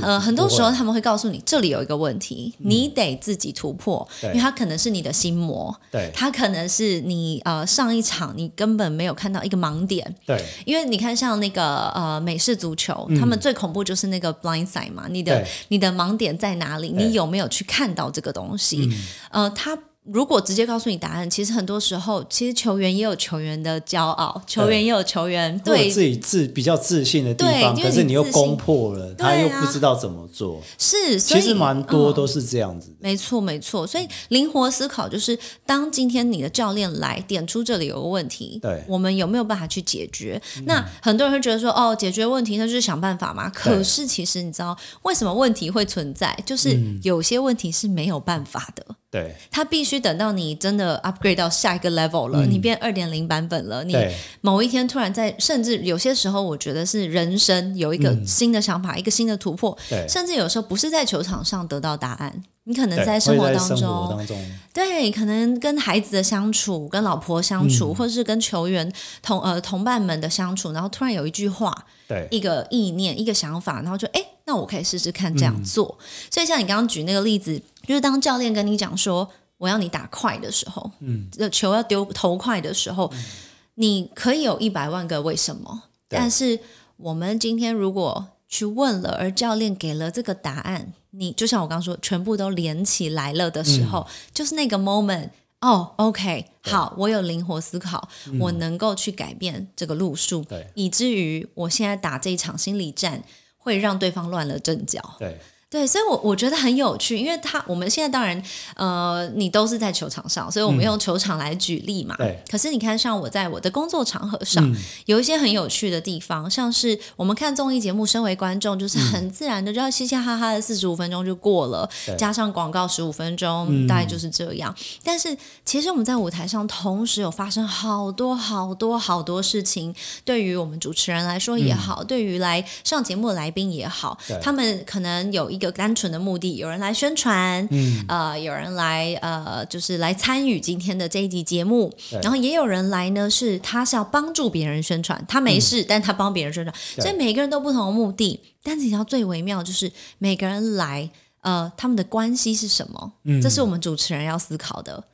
呃，很多时候他们会告诉你这里有一个问题，你得自己突破，因为他可能是你的心魔，对。它可能是你呃上一场你根本没有看到一个盲点，对。因为你看像那个呃美式足球，他们最恐怖就是那个 blind side 嘛，你的你的盲点在哪里？你有没有去看到这个东西？呃，他。如果直接告诉你答案，其实很多时候，其实球员也有球员的骄傲，球员也有球员对自己自比较自信的地方，对可是你又攻破了，啊他又不知道怎么做。是，其实蛮多嗯都是这样子的。没错，没错。所以灵活思考就是，当今天你的教练来点出这里有个问题，对嗯我们有没有办法去解决？那很多人会觉得说，哦，解决问题那就是想办法嘛。可是其实你知道为什么问题会存在？就是嗯有些问题是没有办法的。对。它必须等到你真的 upgrade 到下一个 level 了，你变二点零版本了，你某一天突然在，甚至有些时候，我觉得是人生有一个新的想法，一个新的突破，甚至有时候不是在球场上得到答案，你可能，在生活当中，当中，对，可能跟孩子的相处，跟老婆相处，嗯。或者是跟球员同呃同伴们的相处，然后突然有一句话，对。一个意念，一个想法，然后就哎，那我可以试试看这嗯。样做。所以像你刚刚举那个例子，就是当教练跟你讲说我要你打快的时候，嗯，球要丢投快的时候，你可以有一百万个为什么，但是我们今天如果去问了，而教练给了这个答案，你就像我刚刚说，全部都连起来了的时候，就是那个 moment。哦，OK，好，我有灵活思考，我能够去改变这个路数，对以至于我现在打这一场心理战会让对方乱了阵脚。对对，所以我，我觉得很有趣，因为他我们现在当然，呃，你都是在球场上，所以我们用球场来举例嘛。嗯对可是你看，像我在我的工作场合上，有一些很有趣的地方，像是我们看综艺节目，身为观众，就是很自然的，就要嘻嘻哈哈的四十五分钟就过了，对加上广告十五分钟，大概就是这样。但是其实我们在舞台上，同时有发生好多好多好多事情，对于我们主持人来说也好，对于来上节目的来宾也好，他们可能有一个单纯的目的，有人来宣传，嗯。呃，有人来呃，就是来参与今天的这一集节目，然后也有人来呢，是他是要帮助别人宣传，他没事，但他帮别人宣传，所以每个人都不同的目的，但是你知道最微妙就是每个人来，呃，他们的关系是什么？嗯。这是我们主持人要思考的。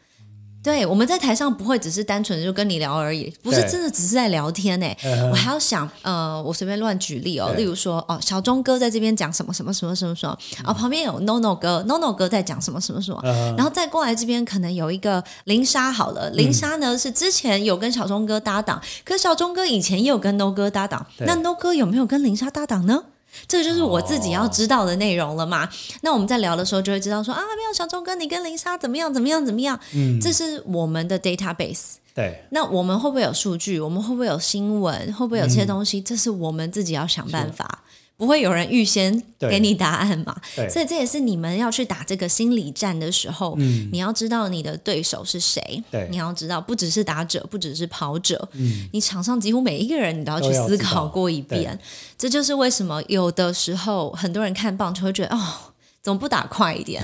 对，我们在台上不会只是单纯的就跟你聊而已，不是真的只是在聊天呢、嗯我还要想，呃，我随便乱举例哦，例如说，哦，小钟哥在这边讲什么什么什么什么什么，然后旁边有 NONO 哥，NONO 哥在讲什么什么什么，嗯然后再过来这边可能有一个林莎好了，林莎呢是之前有跟小钟哥搭档，可是小钟哥以前也有跟 No 哥搭档，那 No 哥有没有跟林莎搭档呢？这个就是我自己要知道的内容了嘛？那我们在聊的时候就会知道说啊，没有小钟哥，你跟林莎怎么样怎么样怎么样？嗯，这是我们的 database。对那我们会不会有数据？我们会不会有新闻？会不会有这些东西？这是我们自己要想办法，不会有人预先给你答案嘛？对，所以这也是你们要去打这个心理战的时候，嗯你要知道你的对手是谁，对你要知道不只是打者，不只是跑者，嗯你场上几乎每一个人你都要去思考过一遍。这就是为什么有的时候很多人看棒球会觉得哦。怎么不打快一点？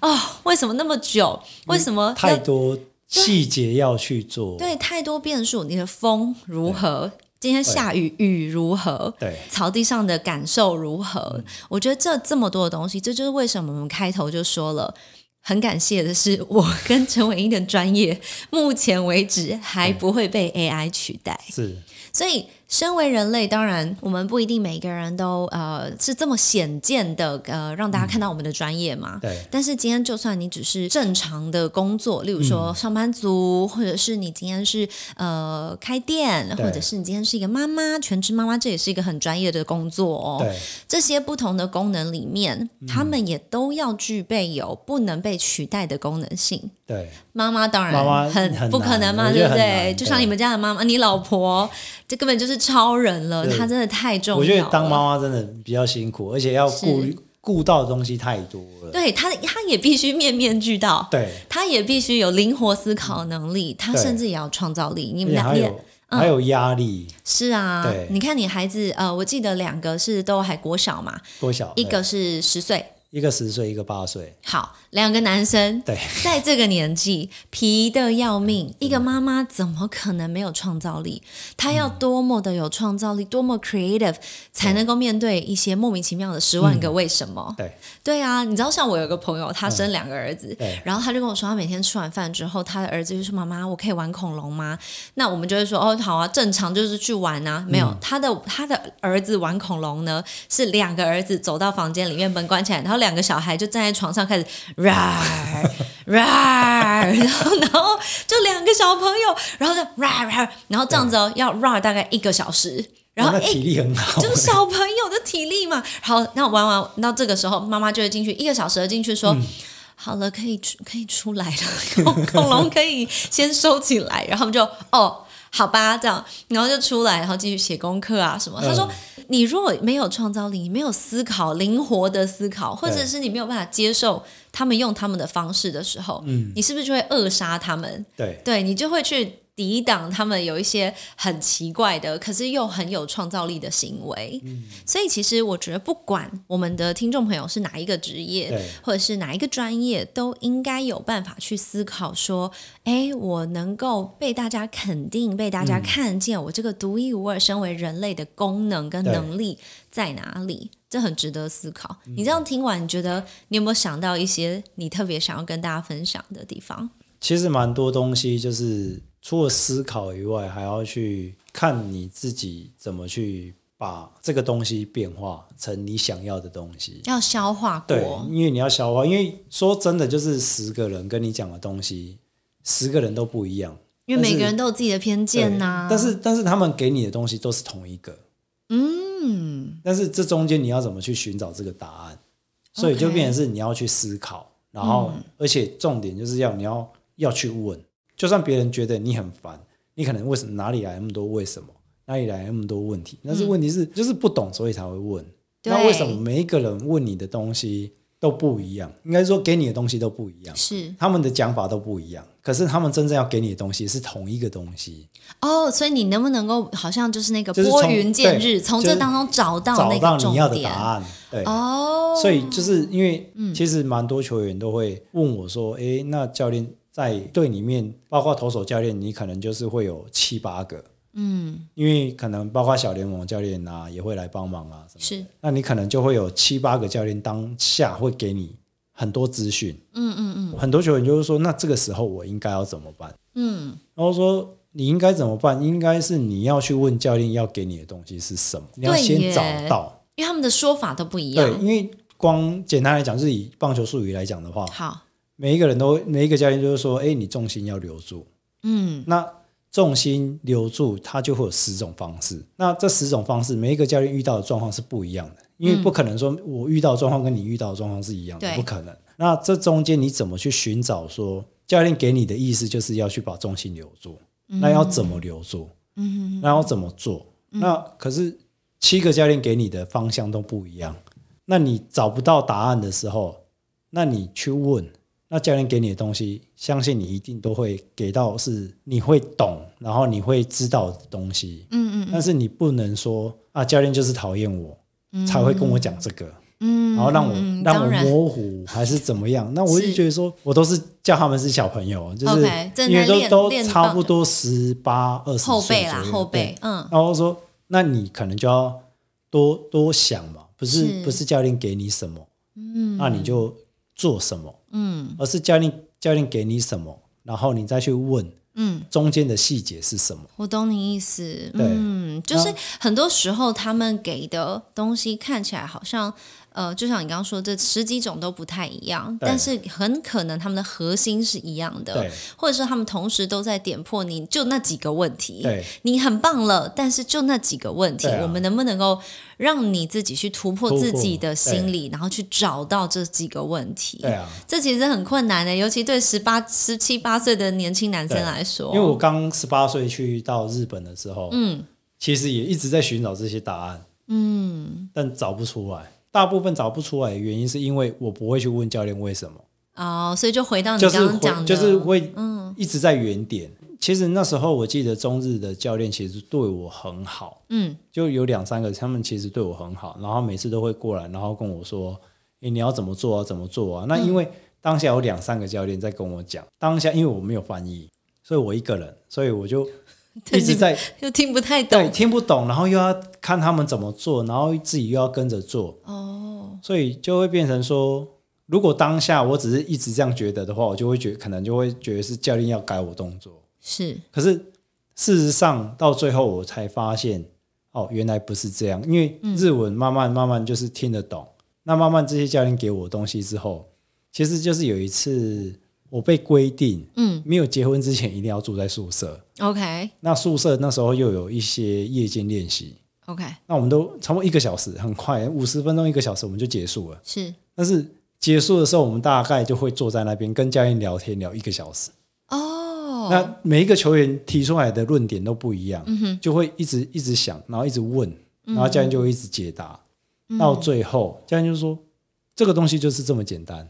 哦，为什么那么久？为什么太多细节要去做？对，太多变数。你的风如何？今天下雨，雨如何？对，草地上的感受如何？我觉得这这么多的东西，这就是为什么我们开头就说了。很感谢的是，我跟陈伟英的专业，目前为止还不会被 AI 取代。是，所以。身为人类，当然我们不一定每个人都呃是这么显见的呃让大家看到我们的专业嘛。对。但是今天就算你只是正常的工作，例如说上班族，或者是你今天是呃开店，或者是你今天是一个妈妈，全职妈妈，这也是一个很专业的工作哦。对。这些不同的功能里面，他们也都要具备有不能被取代的功能性。对。妈妈当然很不可能嘛，对不对？就像你们家的妈妈，你老婆，这根本就是。超人了，他真的太重要。我觉得当妈妈真的比较辛苦，而且要顾顾到的东西太多了。对他，他也必须面面俱到。对，他也必须有灵活思考能力，他甚至也要创造力。你们两边还有压力。是啊，你看你孩子，呃，我记得两个是都还国小嘛，国小，一个是十岁，一个十岁，一个八岁。好。两个男生，对，在这个年纪皮的要命，一个妈妈怎么可能没有创造力？她要多么的有创造力，多么 creative，才能够面对一些莫名其妙的十万个为什么？对，对啊，你知道，像我有个朋友，他生两个儿子，然后他就跟我说，他每天吃完饭之后，他的儿子就说：“妈妈，我可以玩恐龙吗？”那我们就会说：“哦，好啊，正常就是去玩啊。”没有，他的他的儿子玩恐龙呢，是两个儿子走到房间里面，门关起来，然后两个小孩就站在床上开始。ra ra，[LAUGHS] 然后然后就两个小朋友，然后就 ra ra，然后这样子哦，要 ra 大概一个小时，然后体力很好，就是小朋友的体力嘛。然后，那玩完到这个时候，妈妈就会进去一个小时进去说，好了，可以出可以出来了，[LAUGHS] 恐恐龙可以先收起来，然后就哦。好吧，这样，然后就出来，然后继续写功课啊什么。他说：“你如果没有创造力，你没有思考，灵活的思考，或者是你没有办法接受他们用他们的方式的时候，嗯，你是不是就会扼杀他们？对，对你就会去。”抵挡他们有一些很奇怪的，可是又很有创造力的行为。嗯，所以其实我觉得，不管我们的听众朋友是哪一个职业，或者是哪一个专业，都应该有办法去思考说：，哎，我能够被大家肯定，被大家看见，我这个独一无二、身为人类的功能跟能力在哪里？这很值得思考。你这样听完，你觉得你有没有想到一些你特别想要跟大家分享的地方？其实蛮多东西就是。除了思考以外，还要去看你自己怎么去把这个东西变化成你想要的东西。要消化过，对，因为你要消化。因为说真的，就是十个人跟你讲的东西，十个人都不一样。因为每个人都有自己的偏见呐。但是，但是他们给你的东西都是同一个。嗯。但是这中间你要怎么去寻找这个答案？所以就变成是你要去思考，然后而且重点就是要你要要去问。就算别人觉得你很烦，你可能为什么哪里来那么多为什么，哪里来那么多问题？但是问题是就是不懂，所以才会问。那为什么每一个人问你的东西都不一样？应该说给你的东西都不一样，是他们的讲法都不一样。可是他们真正要给你的东西是同一个东西。哦，所以你能不能够好像就是那个拨云见日，从这当中找到找到你要的答案？对哦，所以就是因为其实蛮多球员都会问我说：“哎，那教练。”在队里面，包括投手教练，你可能就是会有七八个，嗯，因为可能包括小联盟教练啊，也会来帮忙啊，是，那你可能就会有七八个教练当下会给你很多资讯，嗯嗯嗯，很多球员就是说，那这个时候我应该要怎么办？嗯，然后说你应该怎么办？应该是你要去问教练要给你的东西是什么，你要先找到，因为他们的说法都不一样，对，因为光简单来讲，是以棒球术语来讲的话，好。每一个人都，每一个教练就是说，哎，你重心要留住，嗯，那重心留住，它就会有十种方式。那这十种方式，每一个教练遇到的状况是不一样的，因为不可能说我遇到状况跟你遇到的状况是一样的，不可能。那这中间你怎么去寻找？说教练给你的意思就是要去把重心留住，那要怎么留住？嗯，那要怎么做？那可是七个教练给你的方向都不一样，那你找不到答案的时候，那你去问。那教练给你的东西，相信你一定都会给到是你会懂，然后你会知道的东西。嗯嗯。但是你不能说啊，教练就是讨厌我，才会跟我讲这个。嗯，然后让我、嗯让我模糊还是怎么样？[LAUGHS] 那我就是觉得说，我都是叫他们是小朋友，就是因为都都差不多十八二十后辈啦，岁左右后辈对，嗯，然后说，那你可能就要多多想嘛，不是是不是教练给你什么，嗯，那你就做什么，嗯而是教练教练给你什么，然后你再去问嗯，中间的细节是什么。我懂你意思。对嗯，就是很多时候他们给的东西看起来好像。呃，就像你刚刚说，这十几种都不太一样，但是很可能他们的核心是一样的，或者是他们同时都在点破你就那几个问题。对你很棒了，但是就那几个问题，啊我们能不能够让你自己去突破自己的心理，然后去找到这几个问题？对啊，这其实很困难的，尤其对十八、十七八岁的年轻男生来说。因为我刚十八岁去到日本的时候，嗯其实也一直在寻找这些答案，嗯但找不出来。大部分找不出来的原因是因为我不会去问教练为什么，哦，所以就回到你刚刚讲的，就是会嗯一直在原点。其实那时候我记得中日的教练其实对我很好，嗯就有两三个，他们其实对我很好，然后每次都会过来，然后跟我说：“诶，你要怎么做啊？怎么做啊？”那因为当下有两三个教练在跟我讲，当下因为我没有翻译，所以我一个人，所以我就 [LAUGHS] 一直在 [LAUGHS] 又听不太懂对懂。听不懂，然后又要看他们怎么做，然后自己又要跟着做，哦，所以就会变成说，如果当下我只是一直这样觉得的话，我就会觉可能就会觉得是教练要改我动作。是。可是事实上到最后我才发现，哦，原来不是这样，因为日文慢慢慢慢就是听得懂。那慢慢这些教练给我东西之后，其实就是有一次我被规定，嗯。没有结婚之前一定要住在宿舍。，OK。那宿舍那时候又有一些夜间练习，OK。那我们都差不多一个小时，很快，五十分钟一个小时我们就结束了。是。但是结束的时候，我们大概就会坐在那边跟教练聊天，聊一个小时。哦，那每一个球员提出来的论点都不一样，就会一直一直想，然后一直问，然后教练就会一直解答，嗯。到最后教练就说这个东西就是这么简单。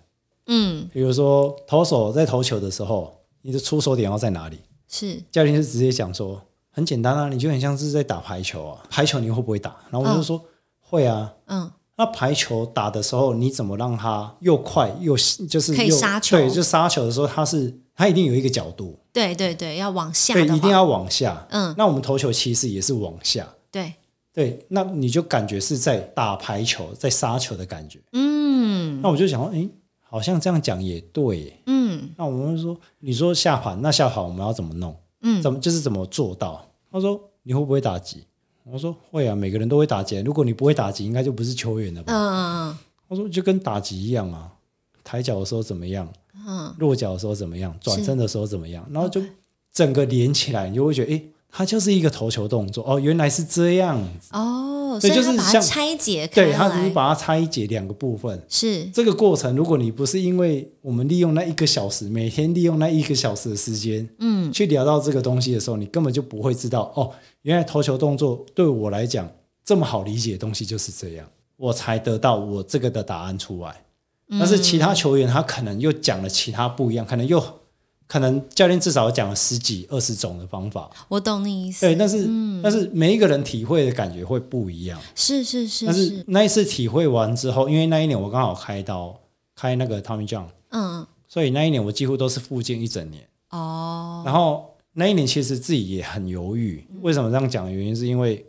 嗯。比如说投手在投球的时候，你的出手点要在哪里？是。教练就直接讲说很简单啊，你就很像是在打排球啊，排球你会不会打？然后我就说、会啊。嗯。那排球打的时候，你怎么让它又快又就是可以又杀球？对，就杀球的时候，它是它一定有一个角度，对对对，要往下对，一定要往下。嗯。那我们投球其实也是往下，对。对，那你就感觉是在打排球，在杀球的感觉。嗯。那我就想说，诶，好像这样讲也对。嗯那我们说，你说下盘，那下盘我们要怎么弄？嗯怎么就是怎么做到？他说你会不会打击？我说会啊，每个人都会打击。如果你不会打击，应该就不是球员了吧？嗯他说就跟打击一样啊，抬脚的时候怎么样，嗯落脚的时候怎么样，转身的时候怎么样，然后就整个连起来，你就会觉得，诶，它就是一个投球动作哦，原来是这样子。哦，所以就是把它拆解开对，它只是来。把它拆解两个部分。是。这个过程，如果你不是因为我们利用那一个小时，每天利用那一个小时的时间，嗯。去聊到这个东西的时候，你根本就不会知道哦，原来投球动作对我来讲这么好理解的东西就是这样，我才得到我这个的答案出来。但是其他球员他可能又讲了其他不一样，可能又可能教练至少讲了十几二十种的方法，我懂你意思，对，但是、但是每一个人体会的感觉会不一样。是是是但是那一次体会完之后，因为那一年我刚好开刀开那个 Tommy John，嗯所以那一年我几乎都是复健一整年。哦然后那一年其实自己也很犹豫，为什么这样讲？原因是因为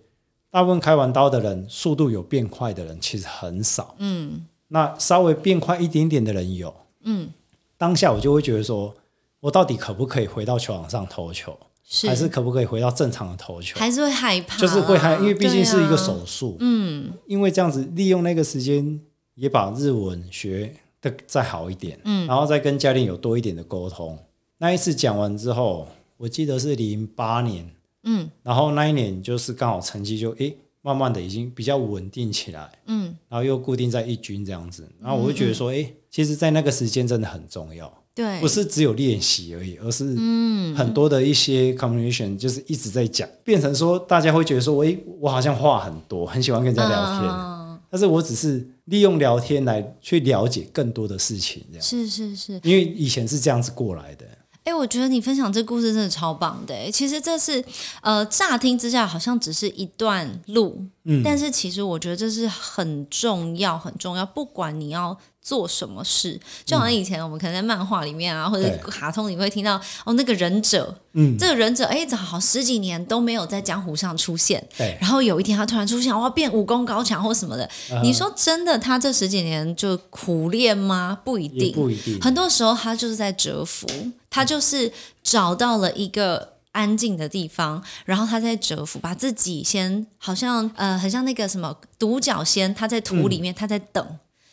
大部分开完刀的人，速度有变快的人其实很少。嗯那稍微变快一点点的人有。嗯当下我就会觉得说，我到底可不可以回到球场上投球，是。还是可不可以回到正常的投球？还是会害怕。啦，就是会害，因为毕竟是一个手术。嗯。因为这样子利用那个时间，也把日文学的再好一点，嗯。然后再跟教练有多一点的沟通。那一次讲完之后，我记得是零八年，嗯。然后那一年就是刚好成绩就诶慢慢的已经比较稳定起来，嗯。然后又固定在一军这样子，然后我就觉得说，诶，其实，在那个时间真的很重要，对，不是只有练习而已，而是嗯很多的一些 communication 就是一直在讲，变成说大家会觉得说，诶，我好像话很多，很喜欢跟人家聊天。嗯但是我只是利用聊天来去了解更多的事情，这样，是是是，因为以前是这样子过来的。哎，我觉得你分享这故事真的超棒的诶。其实这是呃，乍听之下好像只是一段路，嗯但是其实我觉得这是很重要、很重要。不管你要做什么事，就好像以前我们可能在漫画里面啊，或者卡通里会听到哦，那个忍者，嗯，这个忍者哎，好十几年都没有在江湖上出现，对，然后有一天他突然出现，哇，变武功高强或什么的。嗯。你说真的，他这十几年就苦练吗？不一定，不一定，很多时候他就是在蛰伏，他就是找到了一个安静的地方，然后他在蛰伏，把自己先好像呃，很像那个什么独角仙，他在土里面，他在等。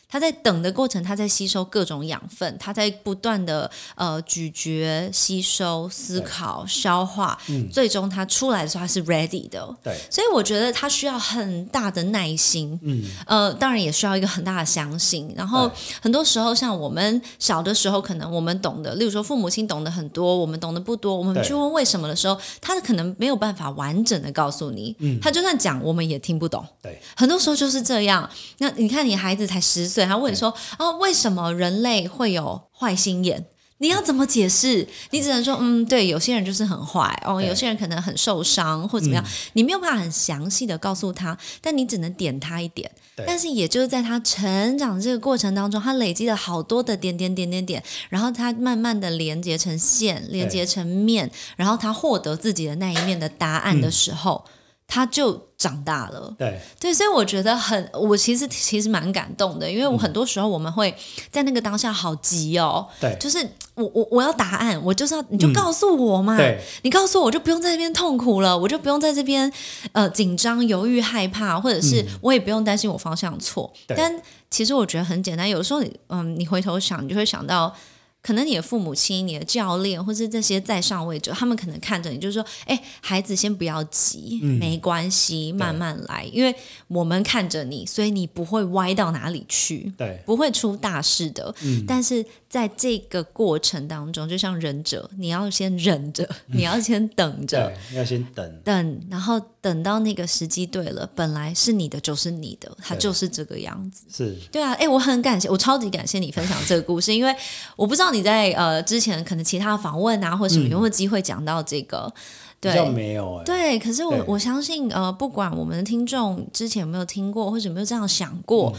他在等的过程，他在吸收各种养分，他在不断的呃咀嚼、吸收、思考、消化，最终他出来的时候，他是 ready 的。对，所以我觉得他需要很大的耐心，嗯，呃，当然也需要一个很大的相信。然后很多时候，像我们小的时候，可能我们懂得，例如说父母亲懂得很多，我们懂得不多。我们去问为什么的时候，他可能没有办法完整的告诉你，嗯他就算讲，我们也听不懂。对，很多时候就是这样。那你看，你孩子才十岁，他问你说：“哦，为什么人类会有坏心眼？”你要怎么解释？你只能说，嗯，对，有些人就是很坏哦，有些人可能很受伤或怎么样，你没有办法很详细的告诉他，但你只能点他一点。但是也就是在他成长这个过程当中，他累积了好多的点点点点点，然后他慢慢的连接成线，连接成面，然后他获得自己的那一面的答案的时候，他就长大了。对，对，所以我觉得很，我其实其实蛮感动的，因为我很多时候我们会在那个当下好急哦，对，就是我我我要答案，我就是要你就告诉我嘛，对，你告诉我，我就不用在这边痛苦了，我就不用在这边呃紧张、犹豫、害怕，或者是我也不用担心我方向错。对。但其实我觉得很简单，有时候你嗯，你回头想，你就会想到。可能你的父母亲、你的教练，或是这些在上位者，他们可能看着你，就是说：“哎，孩子，先不要急，嗯没关系，慢慢来。因为我们看着你，所以你不会歪到哪里去。”对，不会出大事的。嗯但是在这个过程当中，就像忍者，你要先忍着，你要先等着，要先等，等，然后等到那个时机对了，本来是你的就是你的，它就是这个样子。是，对啊，哎，我很感谢，我超级感谢你分享这个故事，因为我不知道你在呃之前可能其他的访问啊，或者什么有没有机会讲到这个。对，比较没有哎，对，可是我我相信，呃，不管我们的听众之前有没有听过，或者有没有这样想过，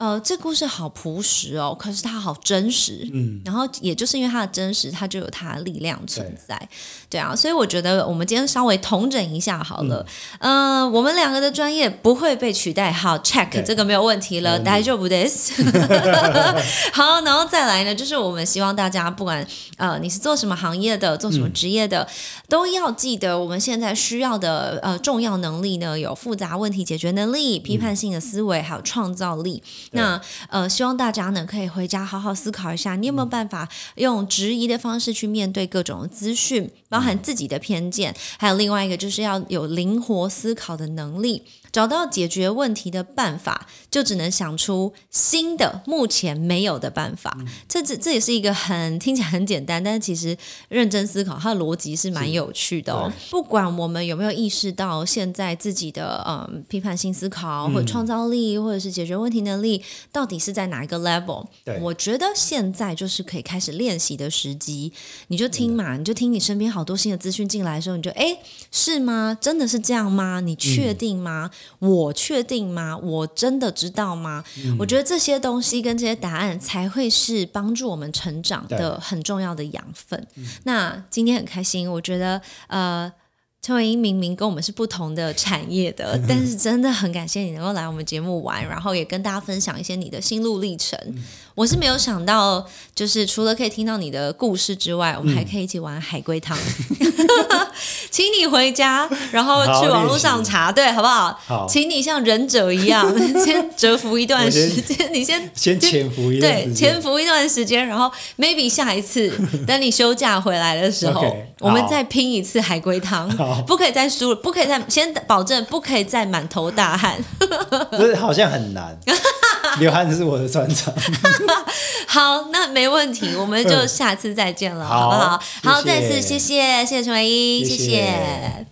呃，这故事好朴实哦，可是它好真实。嗯，然后，也就是因为它的真实，它就有它的力量存在，对啊，所以我觉得我们今天稍微统整一下好了，嗯、呃，我们两个的专业不会被取代，好，check 这个没有问题了，大丈夫です。好，然后再来呢，就是我们希望大家不管呃你是做什么行业的，做什么职业的，都要记得我们现在需要的呃重要能力呢，有复杂问题解决能力、批判性的思维，还有创造力。那呃，希望大家呢可以回家好好思考一下，你有没有办法用质疑的方式去面对各种资讯，包含自己的偏见，还有另外一个就是要有灵活思考的能力。找到解决问题的办法，就只能想出新的、目前没有的办法。这这这也是一个很听起来很简单，但是其实认真思考，它的逻辑是蛮有趣的哦。不管我们有没有意识到现在自己的嗯批判性思考，或者创造力，或者是解决问题能力，到底是在哪一个 level？我觉得现在就是可以开始练习的时机。你就听嘛，你就听你身边好多新的资讯进来的时候，你就哎是吗？真的是这样吗？你确定吗？我确定吗？我真的知道吗？我觉得这些东西跟这些答案才会是帮助我们成长的很重要的养分。那今天很开心，我觉得呃。陈伟英明明跟我们是不同的产业的，[LAUGHS] 但是真的很感谢你能够来我们节目玩，然后也跟大家分享一些你的心路历程。我是没有想到，就是除了可以听到你的故事之外，我们还可以一起玩海龟汤。[LAUGHS] 请你回家，然后去网络上查，对，好不好？好请你像忍者一样，[LAUGHS] 先蛰伏一段时间，你先先潜伏一段对时间潜伏一段时间，然后 maybe 下一次 [LAUGHS] 等你休假回来的时候我们再拼一次海龟汤，不可以再输了，不可以再先保证不可以再满头大汗。这好像很难，[LAUGHS] 流汗是我的专长。[LAUGHS] 好，那没问题，我们就下次再见了，好好不好？好，再次谢谢谢谢陈唯一，谢谢谢